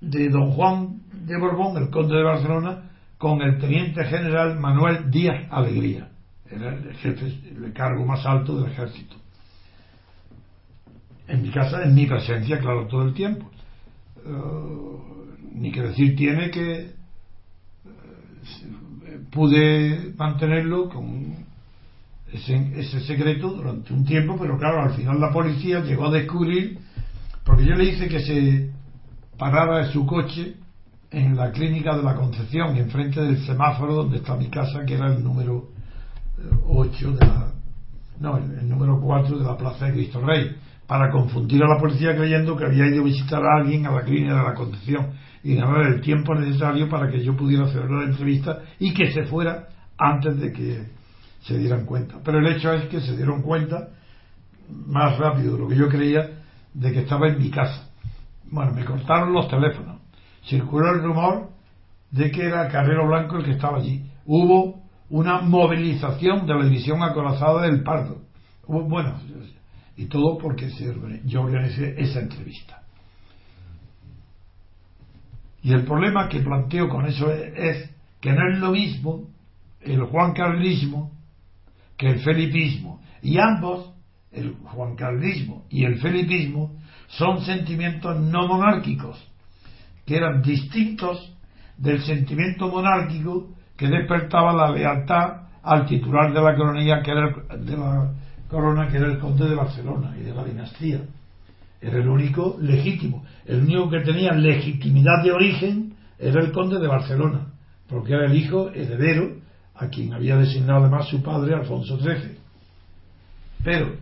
de don Juan de Borbón, el conde de Barcelona, con el teniente general Manuel Díaz Alegría, era el jefe, el cargo más alto del ejército. En mi casa, en mi presencia, claro, todo el tiempo. Eh, ni que decir tiene que eh, pude mantenerlo con ese, secreto durante un tiempo, pero claro, al final la policía llegó a descubrir, porque yo le hice que se parara su coche en la clínica de la Concepción, enfrente del semáforo donde está mi casa, que era el número 8 de la. No, el, número 4 de la Plaza de Cristo Rey, para confundir a la policía creyendo que había ido a visitar a alguien a la clínica de la Concepción y ganar el tiempo necesario para que yo pudiera hacer la entrevista y que se fuera antes de que se dieran cuenta. Pero el hecho es que se dieron cuenta más rápido de lo que yo creía de que estaba en mi casa. Bueno, me cortaron los teléfonos. Circuló el rumor de que era Carrero Blanco el que estaba allí. Hubo una movilización de la división acorazada del Pardo. Bueno, y todo porque yo organicé esa entrevista. Y el problema que planteo con eso es, que no es lo mismo el juancarlismo que el felipismo. Y ambos, el juancarlismo y el felipismo, son sentimientos no monárquicos, que eran distintos del sentimiento monárquico que despertaba la lealtad al titular de la coronilla que era el, de la corona que era el conde de Barcelona y de la dinastía. Era el único legítimo. El único que tenía legitimidad de origen era el conde de Barcelona porque era el hijo heredero a quien había designado además su padre Alfonso XIII pero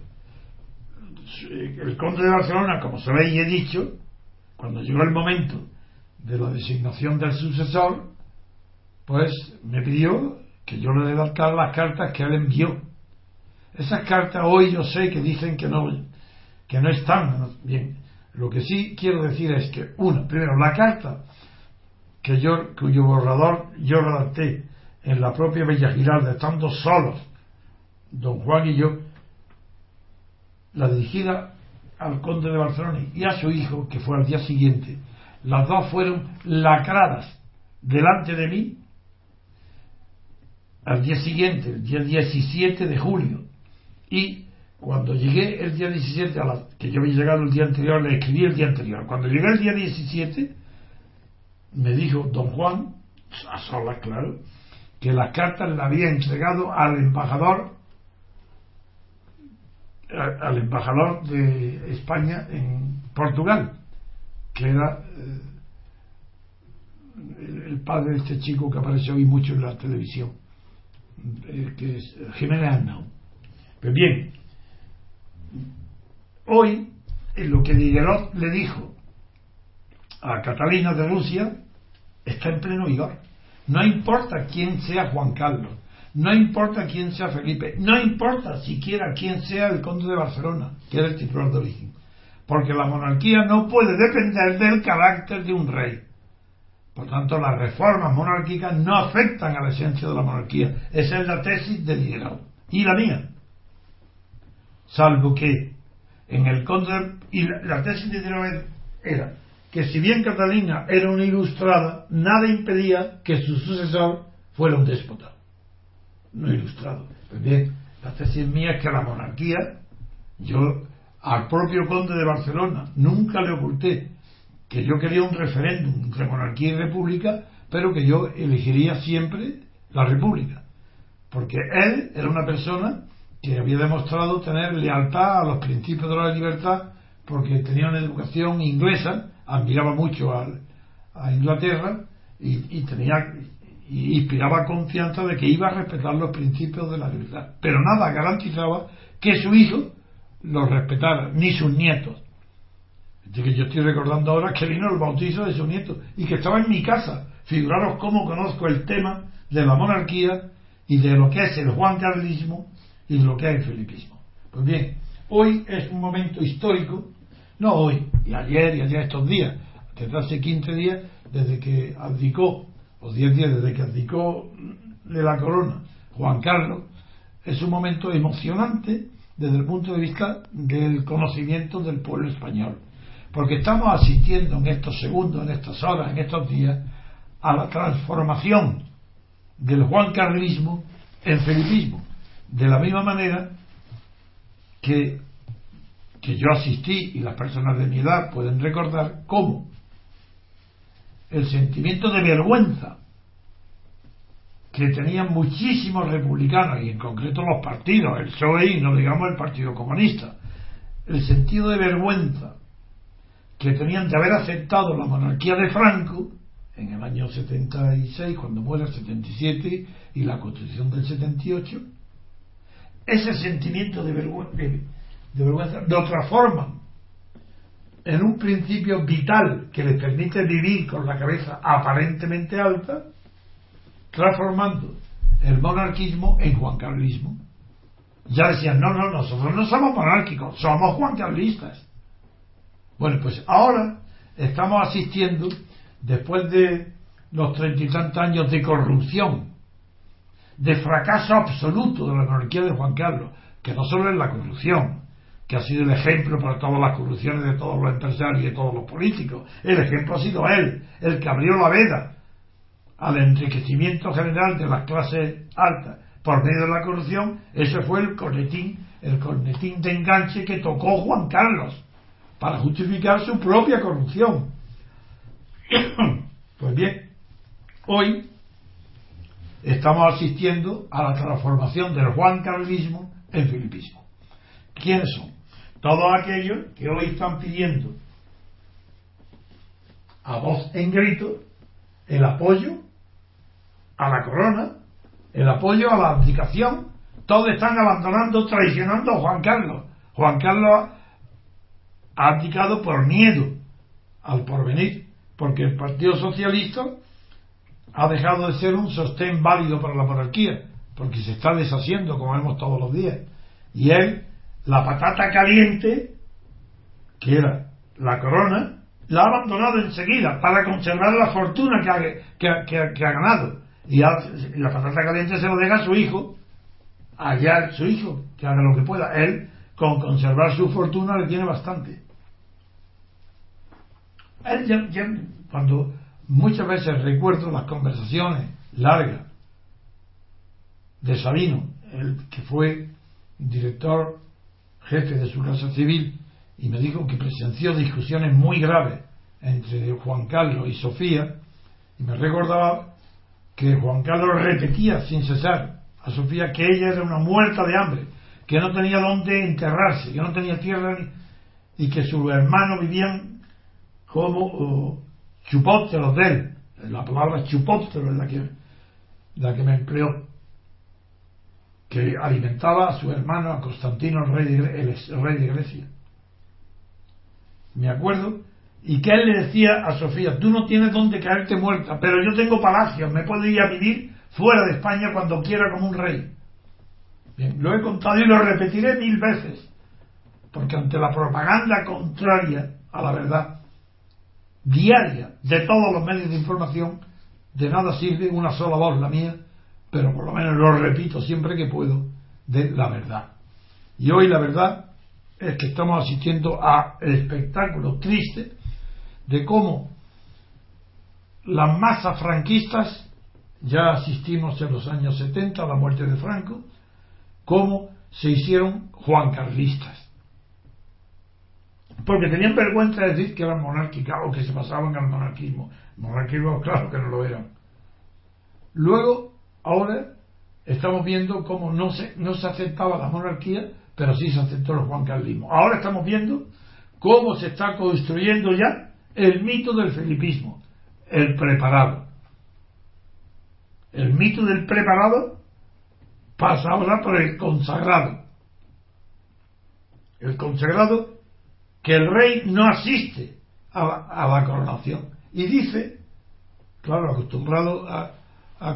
el conde de Barcelona como sabéis he dicho cuando llegó el momento de la designación del sucesor pues me pidió que yo le redactara las cartas que él envió. Esas cartas hoy yo sé que dicen que no, que no están bien. Lo que sí quiero decir es que, una, primero, la carta que yo, cuyo borrador yo redacté en la propia Bella Giralda, estando solos, don Juan y yo, la dirigida al conde de Barcelona y a su hijo, que fue al día siguiente, las dos fueron lacradas delante de mí al día siguiente, el día 17 de julio. Y cuando llegué el día 17, a la, que yo había llegado el día anterior, le escribí el día anterior. Cuando llegué el día 17, me dijo don Juan, a solas, claro, que las cartas le había entregado al embajador al embajador de España en Portugal, que era eh, el padre de este chico que apareció hoy mucho en la televisión. Eh, que es Jiménez Pues bien, hoy en lo que Diderot le dijo a Catalina de Rusia está en pleno vigor. No importa quién sea Juan Carlos, no importa quién sea Felipe, no importa siquiera quién sea el conde de Barcelona, que era el titular de origen, porque la monarquía no puede depender del carácter de un rey. Por tanto, las reformas monárquicas no afectan a la esencia de la monarquía. Esa es la tesis de Diderot. Y la mía. Salvo que en el conde. Y la, tesis de Diderot era que si bien Catalina era una ilustrada, nada impedía que su sucesor fuera un déspota. No ilustrado. Pues bien, la tesis mía es que la monarquía, yo al propio conde de Barcelona nunca le oculté que yo quería un referéndum entre monarquía y república, pero que yo elegiría siempre la república. Porque él era una persona que había demostrado tener lealtad a los principios de la libertad, porque tenía una educación inglesa, admiraba mucho a, Inglaterra y, tenía y inspiraba confianza de que iba a respetar los principios de la libertad. Pero nada garantizaba que su hijo los respetara, ni sus nietos que yo estoy recordando ahora que vino el bautizo de su nieto y que estaba en mi casa. Figuraros cómo conozco el tema de la monarquía y de lo que es el juancarlismo y de lo que es el felipismo. Pues bien, hoy es un momento histórico, no hoy, y ayer y ayer estos días, desde hace 15 días, desde que abdicó, o 10 días desde que abdicó de la corona Juan Carlos, es un momento emocionante desde el punto de vista del conocimiento del pueblo español porque estamos asistiendo en estos segundos, en estas horas, en estos días, a la transformación del juancarlismo en felipismo. De la misma manera que, que yo asistí, y las personas de mi edad pueden recordar, cómo el sentimiento de vergüenza que tenían muchísimos republicanos, y en concreto los partidos, el PSOE y no digamos el Partido Comunista, el sentido de vergüenza que tenían de haber aceptado la monarquía de Franco en el año 76, cuando muere el 77 y la constitución del 78, ese sentimiento de vergüenza, de, vergüenza lo transforman en un principio vital que les permite vivir con la cabeza aparentemente alta, transformando el monarquismo en juancarlismo. Ya decían, no, no, nosotros no somos monárquicos, somos juancarlistas. Bueno, pues ahora estamos asistiendo, después de los treinta y tantos años de corrupción, de fracaso absoluto de la monarquía de Juan Carlos, que no solo es la corrupción, que ha sido el ejemplo para todas las corrupciones de todos los empresarios y de todos los políticos. El ejemplo ha sido él, el que abrió la veda al enriquecimiento general de las clases altas por medio de la corrupción. Ese fue el cornetín, el cornetín de enganche que tocó Juan Carlos para justificar su propia corrupción. pues bien, hoy estamos asistiendo a la transformación del Juan Carlismo en filipismo. ¿Quiénes son? Todos aquellos que hoy están pidiendo a voz en grito el apoyo a la corona, el apoyo a la abdicación. Todos están abandonando, traicionando a Juan Carlos. Juan Carlos ha abdicado por miedo al porvenir, porque el Partido Socialista ha dejado de ser un sostén válido para la monarquía, porque se está deshaciendo, como vemos todos los días. Y él, la patata caliente, que era la corona, la ha abandonado enseguida para conservar la fortuna que ha, que, ha ganado. Y, la patata caliente se lo deja a su hijo, allá su hijo, que haga lo que pueda. Él, con conservar su fortuna, le tiene bastante. Él ya, cuando muchas veces recuerdo las conversaciones largas de Sabino, el que fue director jefe de su casa civil, y me dijo que presenció discusiones muy graves entre Juan Carlos y Sofía, y me recordaba que Juan Carlos repetía sin cesar a Sofía que ella era una muerta de hambre, que no tenía dónde enterrarse, que no tenía tierra y que sus hermanos vivían como uh, chupópteros de él. La palabra chupóptero es la que, la que me empleó. Que alimentaba a su hermano, a Constantino, rey de, el rey de Grecia. Me acuerdo y que él le decía a Sofía, tú no tienes dónde caerte muerta, pero yo tengo palacios, me puedo ir a vivir fuera de España cuando quiera como un rey. Bien, lo he contado y lo repetiré mil veces, porque ante la propaganda contraria a la verdad, diaria, de todos los medios de información, de nada sirve una sola voz, la mía, pero por lo menos lo repito siempre que puedo, de la verdad. Y hoy la verdad es que estamos asistiendo a el espectáculo triste de cómo las masas franquistas, ya asistimos en los años 70 a la muerte de Franco, cómo se hicieron juancarlistas. Porque tenían vergüenza de decir que eran monárquicas o que se pasaban al monarquismo. Monarquismo, claro que no lo eran. Luego, ahora, estamos viendo cómo no se, no se aceptaba la monarquía, pero sí se aceptó el juancarlismo. Ahora estamos viendo cómo se está construyendo ya el mito del felipismo, el preparado. El mito del preparado pasa ahora por el consagrado. El consagrado que el rey no asiste a la, coronación. Y dice, claro, acostumbrado a,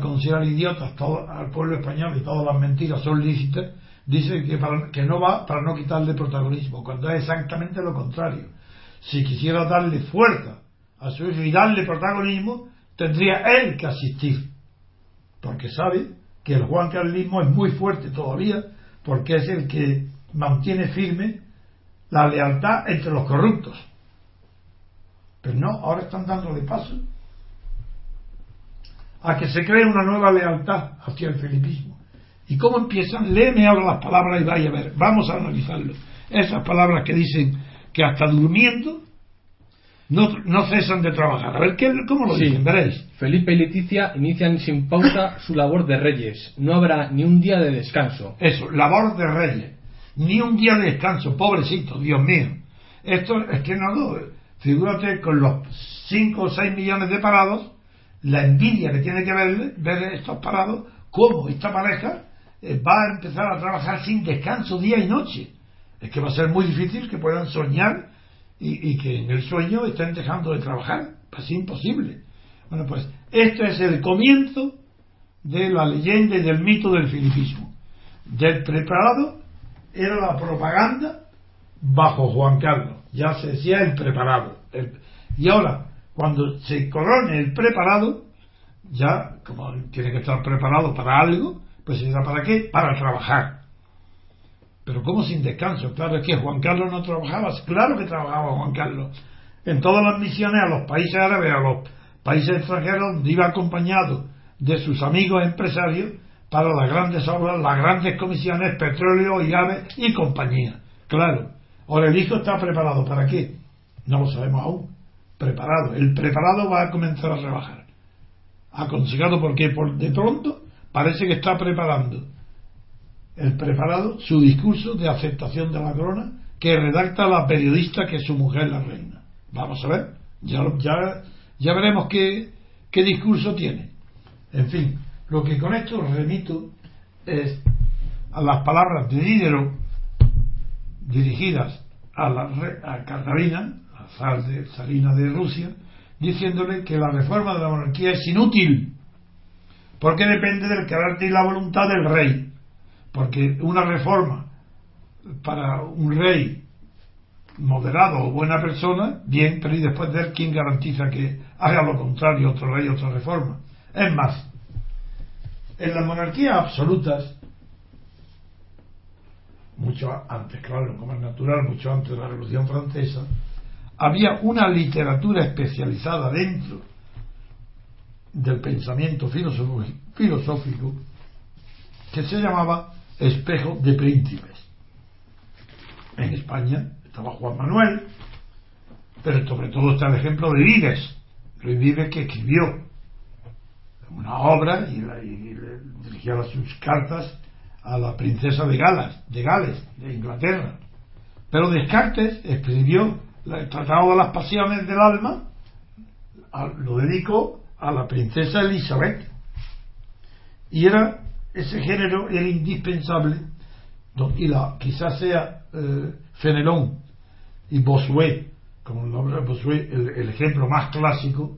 considerar idiotas todo, al pueblo español y todas las mentiras son lícitas, dice que, que no va para no quitarle protagonismo, cuando es exactamente lo contrario si quisiera darle fuerza a su hijo y darle protagonismo, tendría él que asistir. Porque sabe que el Juan Carlismo es muy fuerte todavía, porque es el que mantiene firme la lealtad entre los corruptos. Pero no, ahora están dándole paso a que se cree una nueva lealtad hacia el filipismo. ¿Y cómo empiezan? Léeme ahora las palabras y vaya a ver. Vamos a analizarlo. Esas palabras que dicen que hasta durmiendo no, no cesan de trabajar. A ver, ¿qué, ¿cómo lo dicen? Veréis. Felipe y Leticia inician sin pausa su labor de reyes. No habrá ni un día de descanso. Eso, labor de reyes. Ni un día de descanso. Pobrecito, Dios mío. Esto es que no Figúrate con los 5 o 6 millones de parados, la envidia que tiene que ver, ver estos parados, cómo esta pareja eh, va a empezar a trabajar sin descanso día y noche es que va a ser muy difícil que puedan soñar y, que en el sueño estén dejando de trabajar. Es imposible. Bueno, pues este es el comienzo de la leyenda y del mito del filipismo. Del preparado era la propaganda bajo Juan Carlos. Ya se decía el preparado. y ahora, cuando se corone el preparado, ya como tiene que estar preparado para algo, pues será para qué? Para trabajar Pero ¿cómo sin descanso? Claro, es que Juan Carlos no trabajaba, claro que trabajaba Juan Carlos. En todas las misiones a los países árabes, a los países extranjeros, donde iba acompañado de sus amigos empresarios para las grandes obras, las grandes comisiones, petróleo y aves y compañía. Claro. Ahora el hijo está preparado para qué? No lo sabemos aún. Preparado. El preparado va a comenzar a trabajar. Aconsejado porque por de pronto parece que está preparando el preparado su discurso de aceptación de la corona que redacta la periodista que es su mujer la reina. Vamos a ver, ya, ya, ya veremos qué, qué discurso tiene. En fin, lo que con esto remito es a las palabras de Diderot dirigidas a, la, a Catalina, a zar de, de Rusia, diciéndole que la reforma de la monarquía es inútil, porque depende del carácter y la voluntad del rey porque una reforma para un rey moderado o buena persona, bien, pero y después de él, ¿quién garantiza que haga lo contrario otro rey, otra reforma? Es más, en las monarquías absolutas, mucho antes, claro, como es natural, mucho antes de la Revolución Francesa, había una literatura especializada dentro del pensamiento filosófico que se llamaba espejo de príncipes. En España estaba Juan Manuel, pero sobre todo está el ejemplo de Vives, Luis Vives que escribió una obra y, dirigía sus cartas a la princesa de Galas, de Gales, de Inglaterra. Pero Descartes escribió el Tratado de las Pasiones del Alma, lo dedicó a la princesa Elizabeth. Y era ese género era indispensable y la, quizás sea eh, Fenelón y Bossuet como el nombre de Bossuet el, ejemplo más clásico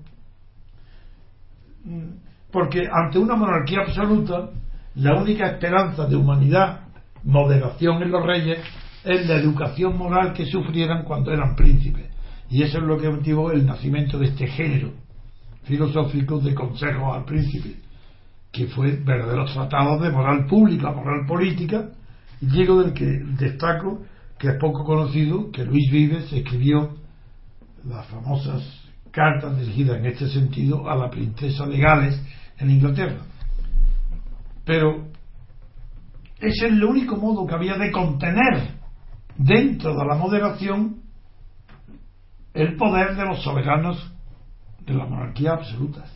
mm, porque ante una monarquía absoluta la única esperanza de humanidad moderación en los reyes es la educación moral que sufrieran cuando eran príncipes. Y eso es lo que motivó el nacimiento de este género filosófico de consejos al príncipe que fue verdaderos tratados de moral pública, moral política, y llego del que destaco, que es poco conocido, que Luis Vives escribió las famosas cartas dirigidas en este sentido a la princesa de Gales en Inglaterra. Pero ese es el único modo que había de contener dentro de la moderación el poder de los soberanos de la monarquía absolutas.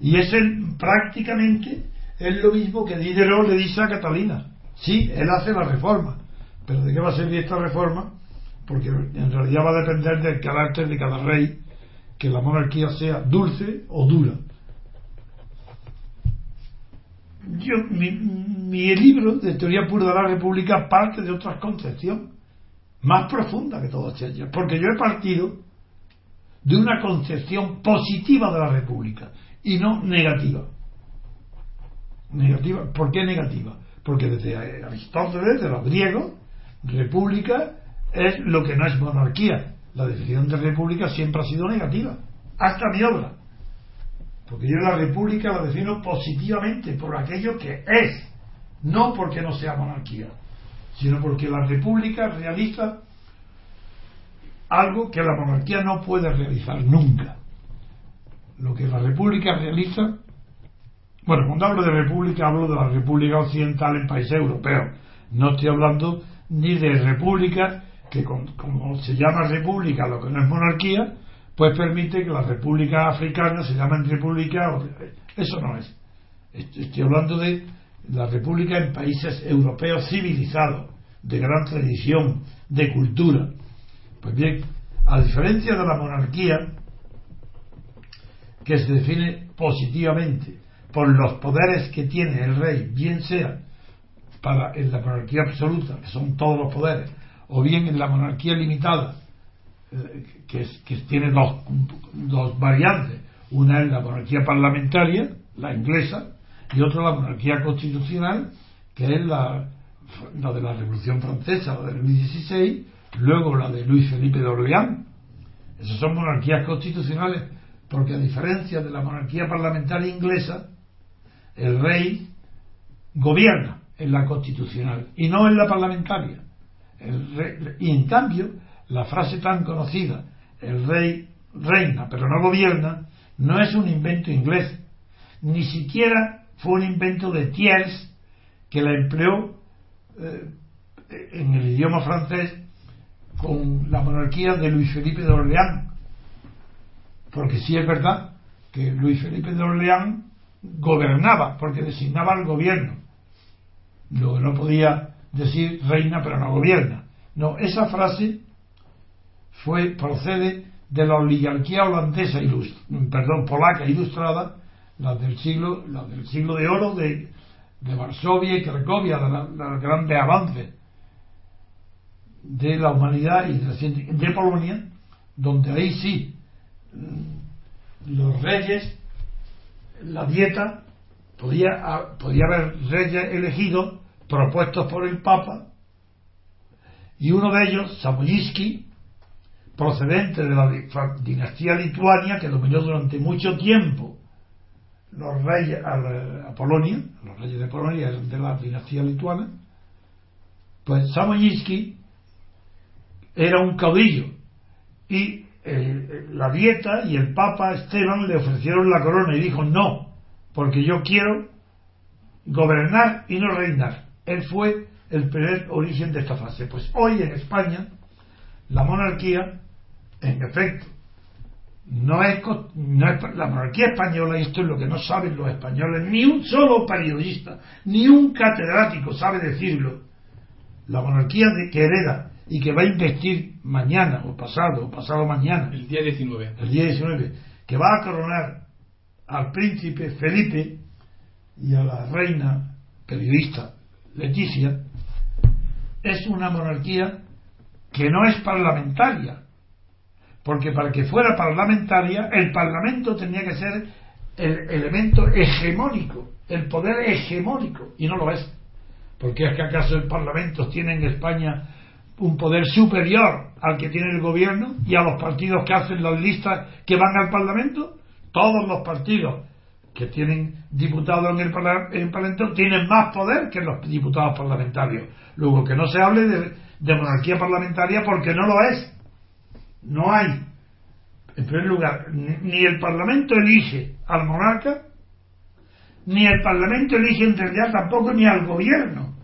Y es prácticamente es lo mismo que Diderot le dice a Catalina. Sí, él hace la reforma, pero ¿de qué va a servir esta reforma? Porque en realidad va a depender del carácter de cada rey, que la monarquía sea dulce o dura. Yo, mi, mi libro de teoría pura de la República parte de otra concepción más profunda que todas ellas, porque yo he partido de una concepción positiva de la República y no negativa. Negativa, ¿por qué negativa? Porque desde Aristóteles, de los griegos, república es lo que no es monarquía. La definición de república siempre ha sido negativa, hasta mi obra. Porque yo la república la defino positivamente por aquello que es, no porque no sea monarquía, sino porque la república realiza algo que la monarquía no puede realizar nunca lo que la República realiza. Bueno, cuando hablo de República, hablo de la República Occidental en países europeos. No estoy hablando ni de República, que como se llama República, lo que no es monarquía, pues permite que las repúblicas africanas se llamen República. Eso no es. Estoy hablando de la República en países europeos civilizados, de gran tradición, de cultura. Pues bien, a diferencia de la monarquía, que se define positivamente por los poderes que tiene el rey, bien sea para en la monarquía absoluta, que son todos los poderes, o bien en la monarquía limitada, que, que tiene dos, dos variantes. Una es la monarquía parlamentaria, la inglesa, y otra la monarquía constitucional, que es la, la de la Revolución Francesa, la de Luis XVI, luego la de Luis Felipe de Orleans. Esas son monarquías constitucionales porque a diferencia de la monarquía parlamentaria inglesa, el rey gobierna, en la constitucional y no en la parlamentaria. y en cambio, la frase tan conocida, el rey reina pero no gobierna, no es un invento inglés, ni siquiera fue un invento de Thiers que la empleó eh, en el idioma francés con la monarquía de Luis Felipe de Orleans. Porque sí es verdad que Luis Felipe de Orleans gobernaba, porque designaba al gobierno. Luego no podía decir reina pero no gobierna. No, esa frase fue, procede de la oligarquía holandesa, perdón, polaca ilustrada, la del siglo, la del siglo de oro de, Varsovia y Cracovia, los grandes avances de la humanidad y de, de Polonia, donde ahí sí mm, los reyes, la dieta, podía, podía haber reyes elegidos propuestos por el Papa, y uno de ellos, Samoyski, procedente de la dinastía lituania, que dominó durante mucho tiempo los reyes a, Polonia, los reyes de Polonia de la dinastía lituana, pues Samoyski era un caudillo y eh, la dieta y el Papa Esteban le ofrecieron la corona y dijo no, porque yo quiero gobernar y no reinar. Él fue el primer origen de esta fase. Pues hoy en España la monarquía, en efecto, no es, no es la monarquía española, y esto es lo que no saben los españoles, ni un solo periodista, ni un catedrático sabe decirlo. La monarquía de, que hereda y que va a investir mañana o pasado o pasado mañana. El día 19. El día 19. Que va a coronar al príncipe Felipe y a la reina periodista Leticia. Es una monarquía que no es parlamentaria. Porque para que fuera parlamentaria, el parlamento tenía que ser el elemento hegemónico, el poder hegemónico, y no lo es. Porque es que acaso el parlamento tiene en España un poder superior al que tiene el gobierno y a los partidos que hacen las listas que van al Parlamento. Todos los partidos que tienen diputados en el, Parlamento tienen más poder que los diputados parlamentarios. Luego, que no se hable de, monarquía parlamentaria porque no lo es. No hay. En primer lugar, ni, el Parlamento elige al monarca, ni el Parlamento elige en realidad tampoco ni al gobierno.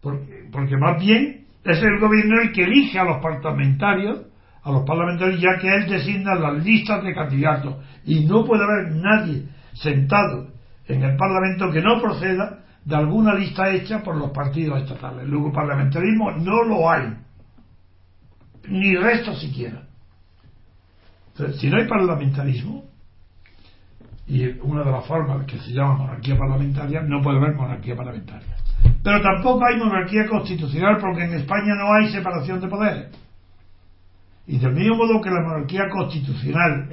Porque, porque más bien es el gobierno el que elige a los parlamentarios, a los parlamentarios, ya que él designa las listas de candidatos. Y no puede haber nadie sentado en el Parlamento que no proceda de alguna lista hecha por los partidos estatales. Luego, parlamentarismo no lo hay, ni resto siquiera. Entonces, si no hay parlamentarismo, y una de las formas que se llama monarquía parlamentaria, no puede haber monarquía parlamentaria. Pero tampoco hay monarquía constitucional porque en España no hay separación de poderes. Y del mismo modo que la monarquía constitucional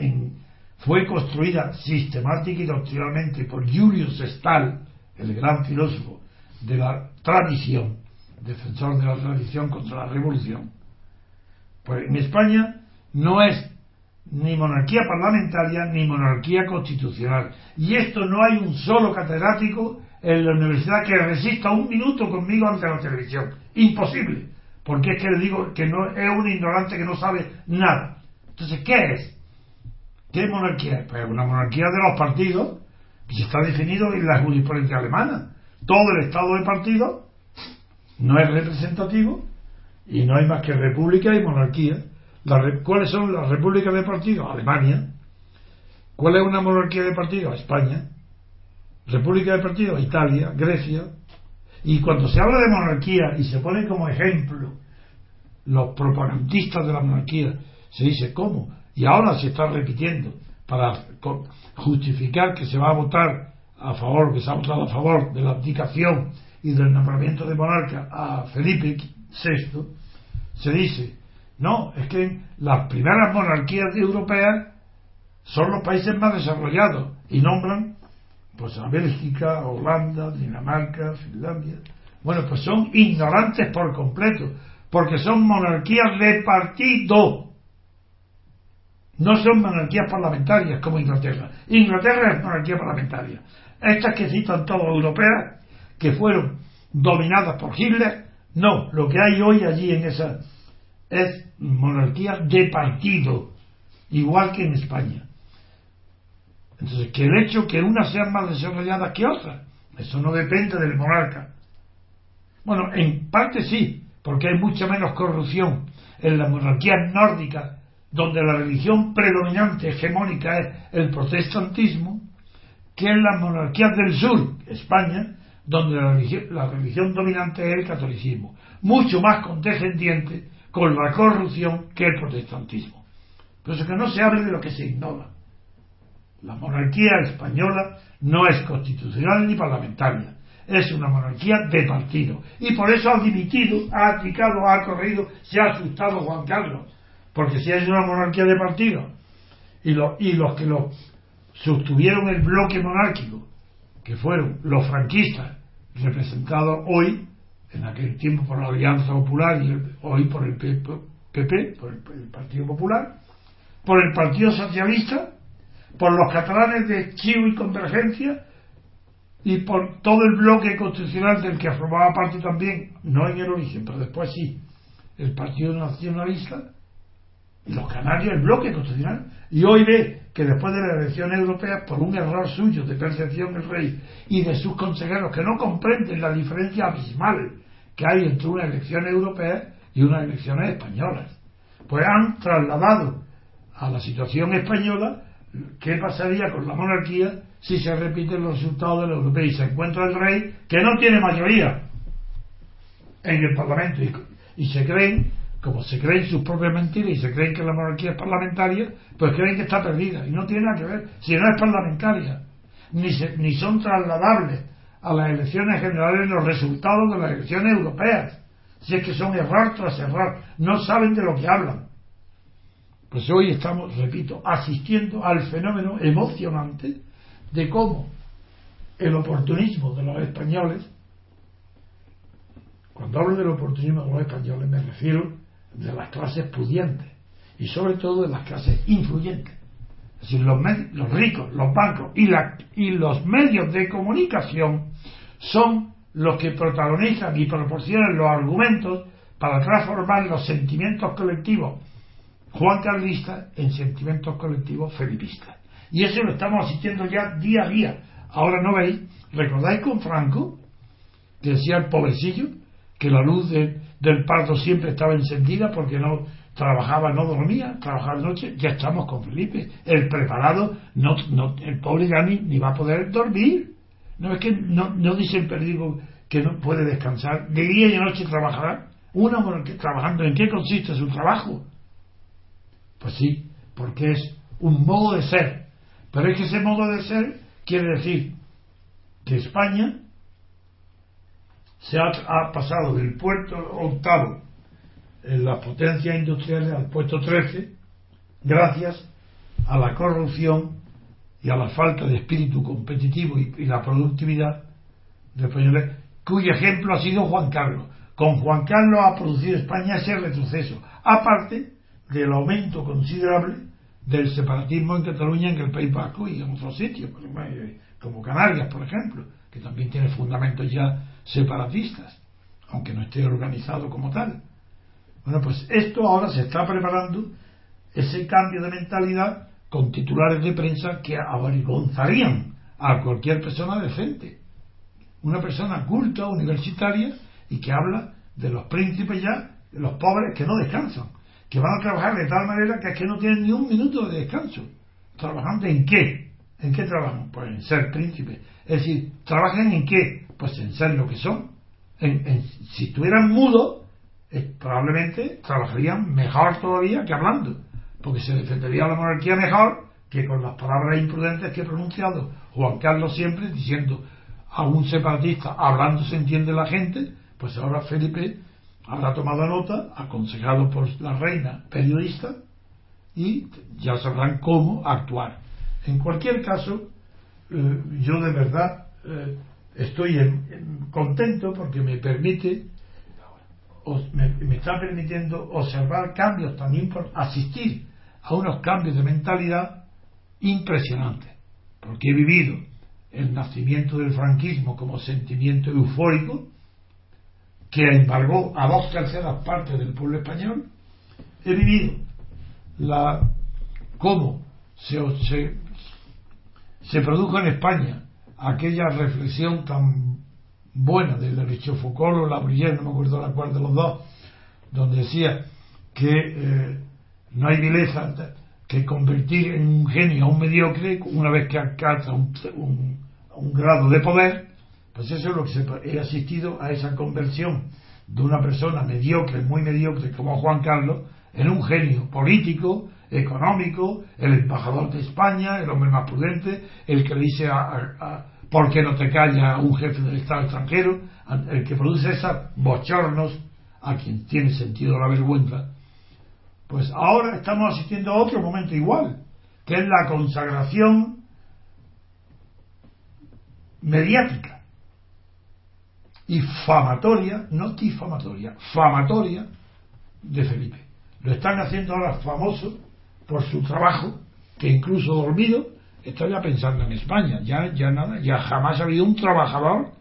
fue construida sistemática y doctrinalmente por Julius Stahl, el gran filósofo de la tradición, defensor de la tradición contra la revolución, pues en España no es ni monarquía parlamentaria ni monarquía constitucional. Y esto no hay un solo catedrático en la universidad que resista un minuto conmigo ante la televisión. Imposible. Porque es que le digo que no es un ignorante que no sabe nada. Entonces, ¿qué es? ¿Qué monarquía Pues una monarquía de los partidos que está definido en la jurisprudencia alemana. Todo el estado de partido no es representativo y no hay más que república y monarquía. ¿Cuáles son las repúblicas de partido? Alemania. ¿Cuál es una monarquía de partido? España. República de Partido, Italia, Grecia. Y cuando se habla de monarquía y se pone como ejemplo los propagandistas de la monarquía, se dice cómo. Y ahora se está repitiendo para justificar que se va a votar a favor, que se ha votado a favor de la abdicación y del nombramiento de monarca a Felipe VI, se dice, no, es que las primeras monarquías europeas son los países más desarrollados y nombran pues a Bélgica, Holanda, Dinamarca, Finlandia. Bueno, pues son ignorantes por completo, porque son monarquías de partido. No son monarquías parlamentarias como Inglaterra. Inglaterra es monarquía parlamentaria. Estas que citan todos europeas, que fueron dominadas por Hitler. No, lo que hay hoy allí en esa es monarquía de partido, igual que en España. Entonces, que el hecho que unas sean más desarrolladas que otras, eso no depende del monarca. Bueno, en parte sí, porque hay mucha menos corrupción en las monarquías nórdicas, donde la religión predominante, hegemónica, es el protestantismo, que en las monarquías del sur, España, donde la religión, la religión dominante es el catolicismo, mucho más condescendiente con la corrupción que el protestantismo. Por eso que no se hable de lo que se ignora. La monarquía española no es constitucional ni parlamentaria, es una monarquía de partido. Y por eso ha dimitido, ha aplicado, ha corrido, se ha asustado Juan Carlos. Porque si es una monarquía de partido y, y los que lo sostuvieron el bloque monárquico, que fueron los franquistas, representados hoy, en aquel tiempo por la Alianza Popular y hoy por el PP, por el Partido Popular, por el Partido Socialista, por los catalanes de Chivo y Convergencia y por todo el bloque constitucional del que formaba parte también, no en el origen, pero después sí, el Partido Nacionalista y los canarios, el bloque constitucional. Y hoy ve que después de las elecciones europeas, por un error suyo de percepción del rey y de sus consejeros que no comprenden la diferencia abismal que hay entre una elección europea y unas elecciones españolas, pues han trasladado a la situación española qué pasaría con la monarquía si se repiten los resultados del europeo y se encuentra el rey que no tiene mayoría en el Parlamento y, se creen, como se creen sus propias mentiras y se creen que la monarquía es parlamentaria, pues creen que está perdida y no tiene nada que ver, si no es parlamentaria, ni, ni son trasladables a las elecciones generales los resultados de las elecciones europeas, si es que son error tras error, no saben de lo que hablan. Pues hoy estamos, repito, asistiendo al fenómeno emocionante de cómo el oportunismo de los españoles, cuando hablo del oportunismo de los españoles me refiero de las clases pudientes y sobre todo de las clases influyentes. Es decir, los, los ricos, los bancos y, la, y los medios de comunicación son los que protagonizan y proporcionan los argumentos para transformar los sentimientos colectivos Juan Carlista en sentimientos colectivos felipistas. Y eso lo estamos asistiendo ya día a día. Ahora no veis, ¿recordáis con Franco? Que decía el pobrecillo que la luz del parto siempre estaba encendida porque no trabajaba, no dormía, trabajaba de noche. Ya estamos con Felipe. El preparado, no, no el pobre ya ni, va a poder dormir. No es que no, no dice el perdido que no puede descansar. De día y de noche trabajará. Una trabajando. ¿En qué consiste su trabajo? Pues sí, porque es un modo de ser. Pero es que ese modo de ser quiere decir que España se ha, pasado del puerto octavo en las potencias industriales al puesto 13 gracias a la corrupción y a la falta de espíritu competitivo y, y la productividad de españoles, cuyo ejemplo ha sido Juan Carlos. Con Juan Carlos ha producido España ese retroceso. Aparte del aumento considerable del separatismo en Cataluña, en el País Vasco y en otros sitios, como Canarias, por ejemplo, que también tiene fundamentos ya separatistas, aunque no esté organizado como tal. Bueno, pues esto ahora se está preparando, ese cambio de mentalidad, con titulares de prensa que avergonzarían a cualquier persona decente. Una persona culta, universitaria, y que habla de los príncipes ya, de los pobres que no descansan que van a trabajar de tal manera que es que no tienen ni un minuto de descanso. ¿Trabajando en qué? ¿En qué trabajan? Pues en ser príncipe. Es decir, ¿trabajan en qué? Pues en ser lo que son. Si estuvieran mudos, eh, probablemente trabajarían mejor todavía que hablando, porque se defendería la monarquía mejor que con las palabras imprudentes que he pronunciado Juan Carlos siempre diciendo a un separatista hablando se entiende la gente, pues ahora Felipe habrá tomado nota, aconsejado por la reina periodista, y ya sabrán cómo actuar. En cualquier caso, eh, yo de verdad eh, estoy contento porque me permite, me, está permitiendo observar cambios también por asistir a unos cambios de mentalidad impresionantes, porque he vivido el nacimiento del franquismo como sentimiento eufórico que embargó a dos terceras partes del pueblo español, he vivido la cómo se, se, se produjo en España aquella reflexión tan buena del derecho Foucault o la Bruyère, no me acuerdo la cual de los dos, donde decía que eh, no hay vileza que convertir en un genio a un mediocre una vez que alcanza un, un, grado de poder, pues eso es lo que se, he asistido a esa conversión de una persona mediocre, muy mediocre como Juan Carlos, en un genio político, económico, el embajador de España, el hombre más prudente, el que le dice a, a, ¿por qué no te calla un jefe del Estado extranjero? El que produce esos bochornos a quien tiene sentido la vergüenza. Pues ahora estamos asistiendo a otro momento igual, que es la consagración mediática y famatoria, no difamatoria, famatoria de Felipe. Lo están haciendo ahora famoso por su trabajo, que incluso dormido está ya pensando en España. Ya, ya nada, ya jamás ha habido un trabajador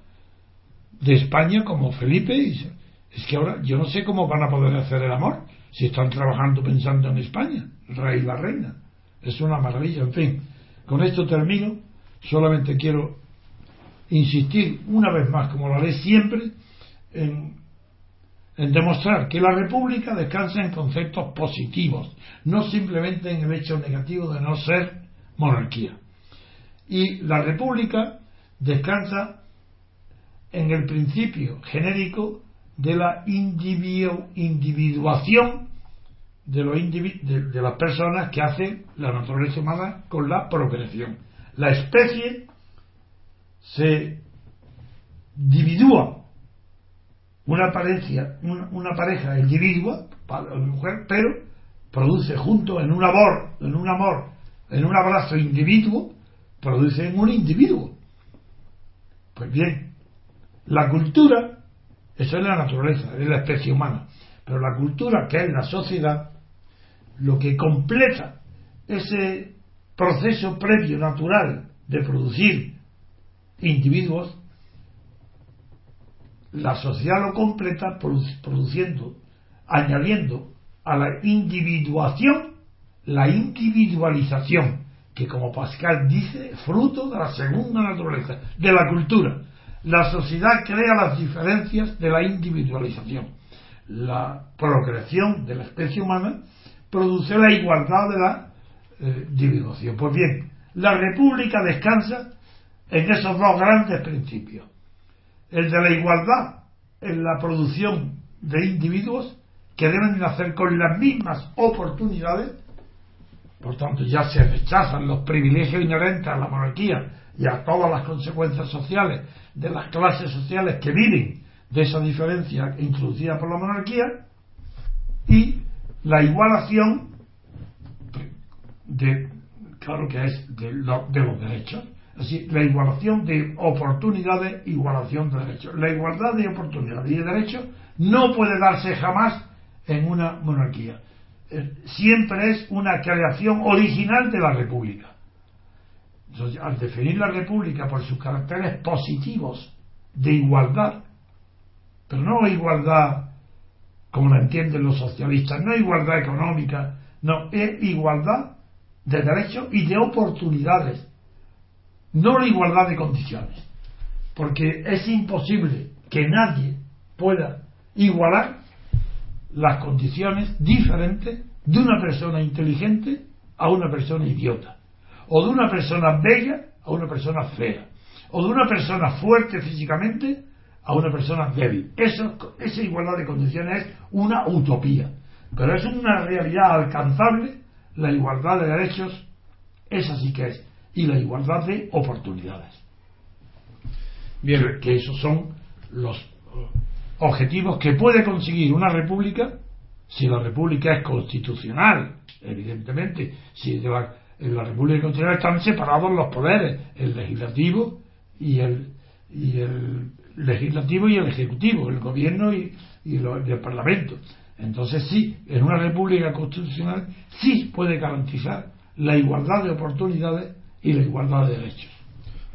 de España como Felipe. Y es que ahora yo no sé cómo van a poder hacer el amor si están trabajando pensando en España, el rey y la reina. Es una maravilla, en fin. Con esto termino. Solamente quiero insistir una vez más, como lo haré siempre, en en demostrar que la República descansa en conceptos positivos, no simplemente en el hecho negativo de no ser monarquía. Y la República descansa en el principio genérico de la individuación de, los de las personas que hacen la naturaleza humana con la procreación. La especie se dividúa una pareja, una, pareja individua, mujer, pero produce junto en un amor, en un amor, en un abrazo individuo, produce en un individuo. Pues bien, la cultura, eso es la naturaleza, es la especie humana, pero la cultura, que es la sociedad, lo que completa ese proceso previo natural de producir individuos la sociedad lo completa produciendo, añadiendo a la individuación la individualización, que como Pascal dice, fruto de la segunda naturaleza, de la cultura. La sociedad crea las diferencias de la individualización. La procreación de la especie humana produce la igualdad de la eh, individuación. Pues bien, la república descansa en esos dos grandes principios el de la igualdad en la producción de individuos que deben nacer con las mismas oportunidades, por tanto ya se rechazan los privilegios inherentes a la monarquía y a todas las consecuencias sociales de las clases sociales que viven de esa diferencia introducida por la monarquía y la igualación de claro que es de, los derechos Así, la igualación de oportunidades, igualación de derechos. La igualdad de oportunidades y de derechos no puede darse jamás en una monarquía. Eh, siempre es una creación original de la República. Entonces, al definir la República por sus caracteres positivos de igualdad, pero no igualdad como la entienden los socialistas, no igualdad económica, no, es igualdad de derechos y de oportunidades no la igualdad de condiciones, porque es imposible que nadie pueda igualar las condiciones diferentes de una persona inteligente a una persona idiota, o de una persona bella a una persona fea, o de una persona fuerte físicamente a una persona débil. Esa igualdad de condiciones es una utopía, pero es una realidad alcanzable, la igualdad de derechos, esa sí que es y la igualdad de oportunidades. Bien. Que, esos son los objetivos que puede conseguir una república si la república es constitucional, evidentemente, si la, en la república constitucional están separados los poderes, el legislativo y el, y el legislativo y el ejecutivo, el gobierno y, y, y el parlamento. Entonces sí, en una república constitucional sí puede garantizar la igualdad de oportunidades y la igualdad de derechos.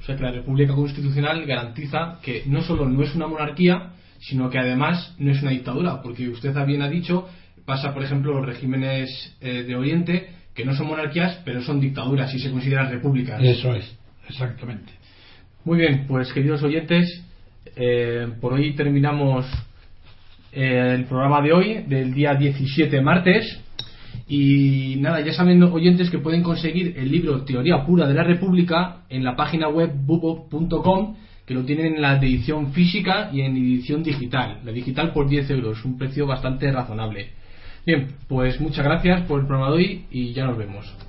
sea que la República Constitucional garantiza que no solo no es una monarquía, sino que además no es una dictadura, porque usted bien ha dicho, pasa por ejemplo los regímenes eh, de Oriente, que no son monarquías, pero son dictaduras y se consideran repúblicas. Eso es, exactamente. Muy bien, pues queridos oyentes, eh, por hoy terminamos eh, el programa de hoy, del día 17 martes. Y nada, ya saben oyentes que pueden conseguir el libro Teoría Pura de la República en la página web bubo.com, que lo tienen en la edición física y en edición digital. La digital por 10 euros, un precio bastante razonable. Bien, pues muchas gracias por el programa de hoy y ya nos vemos.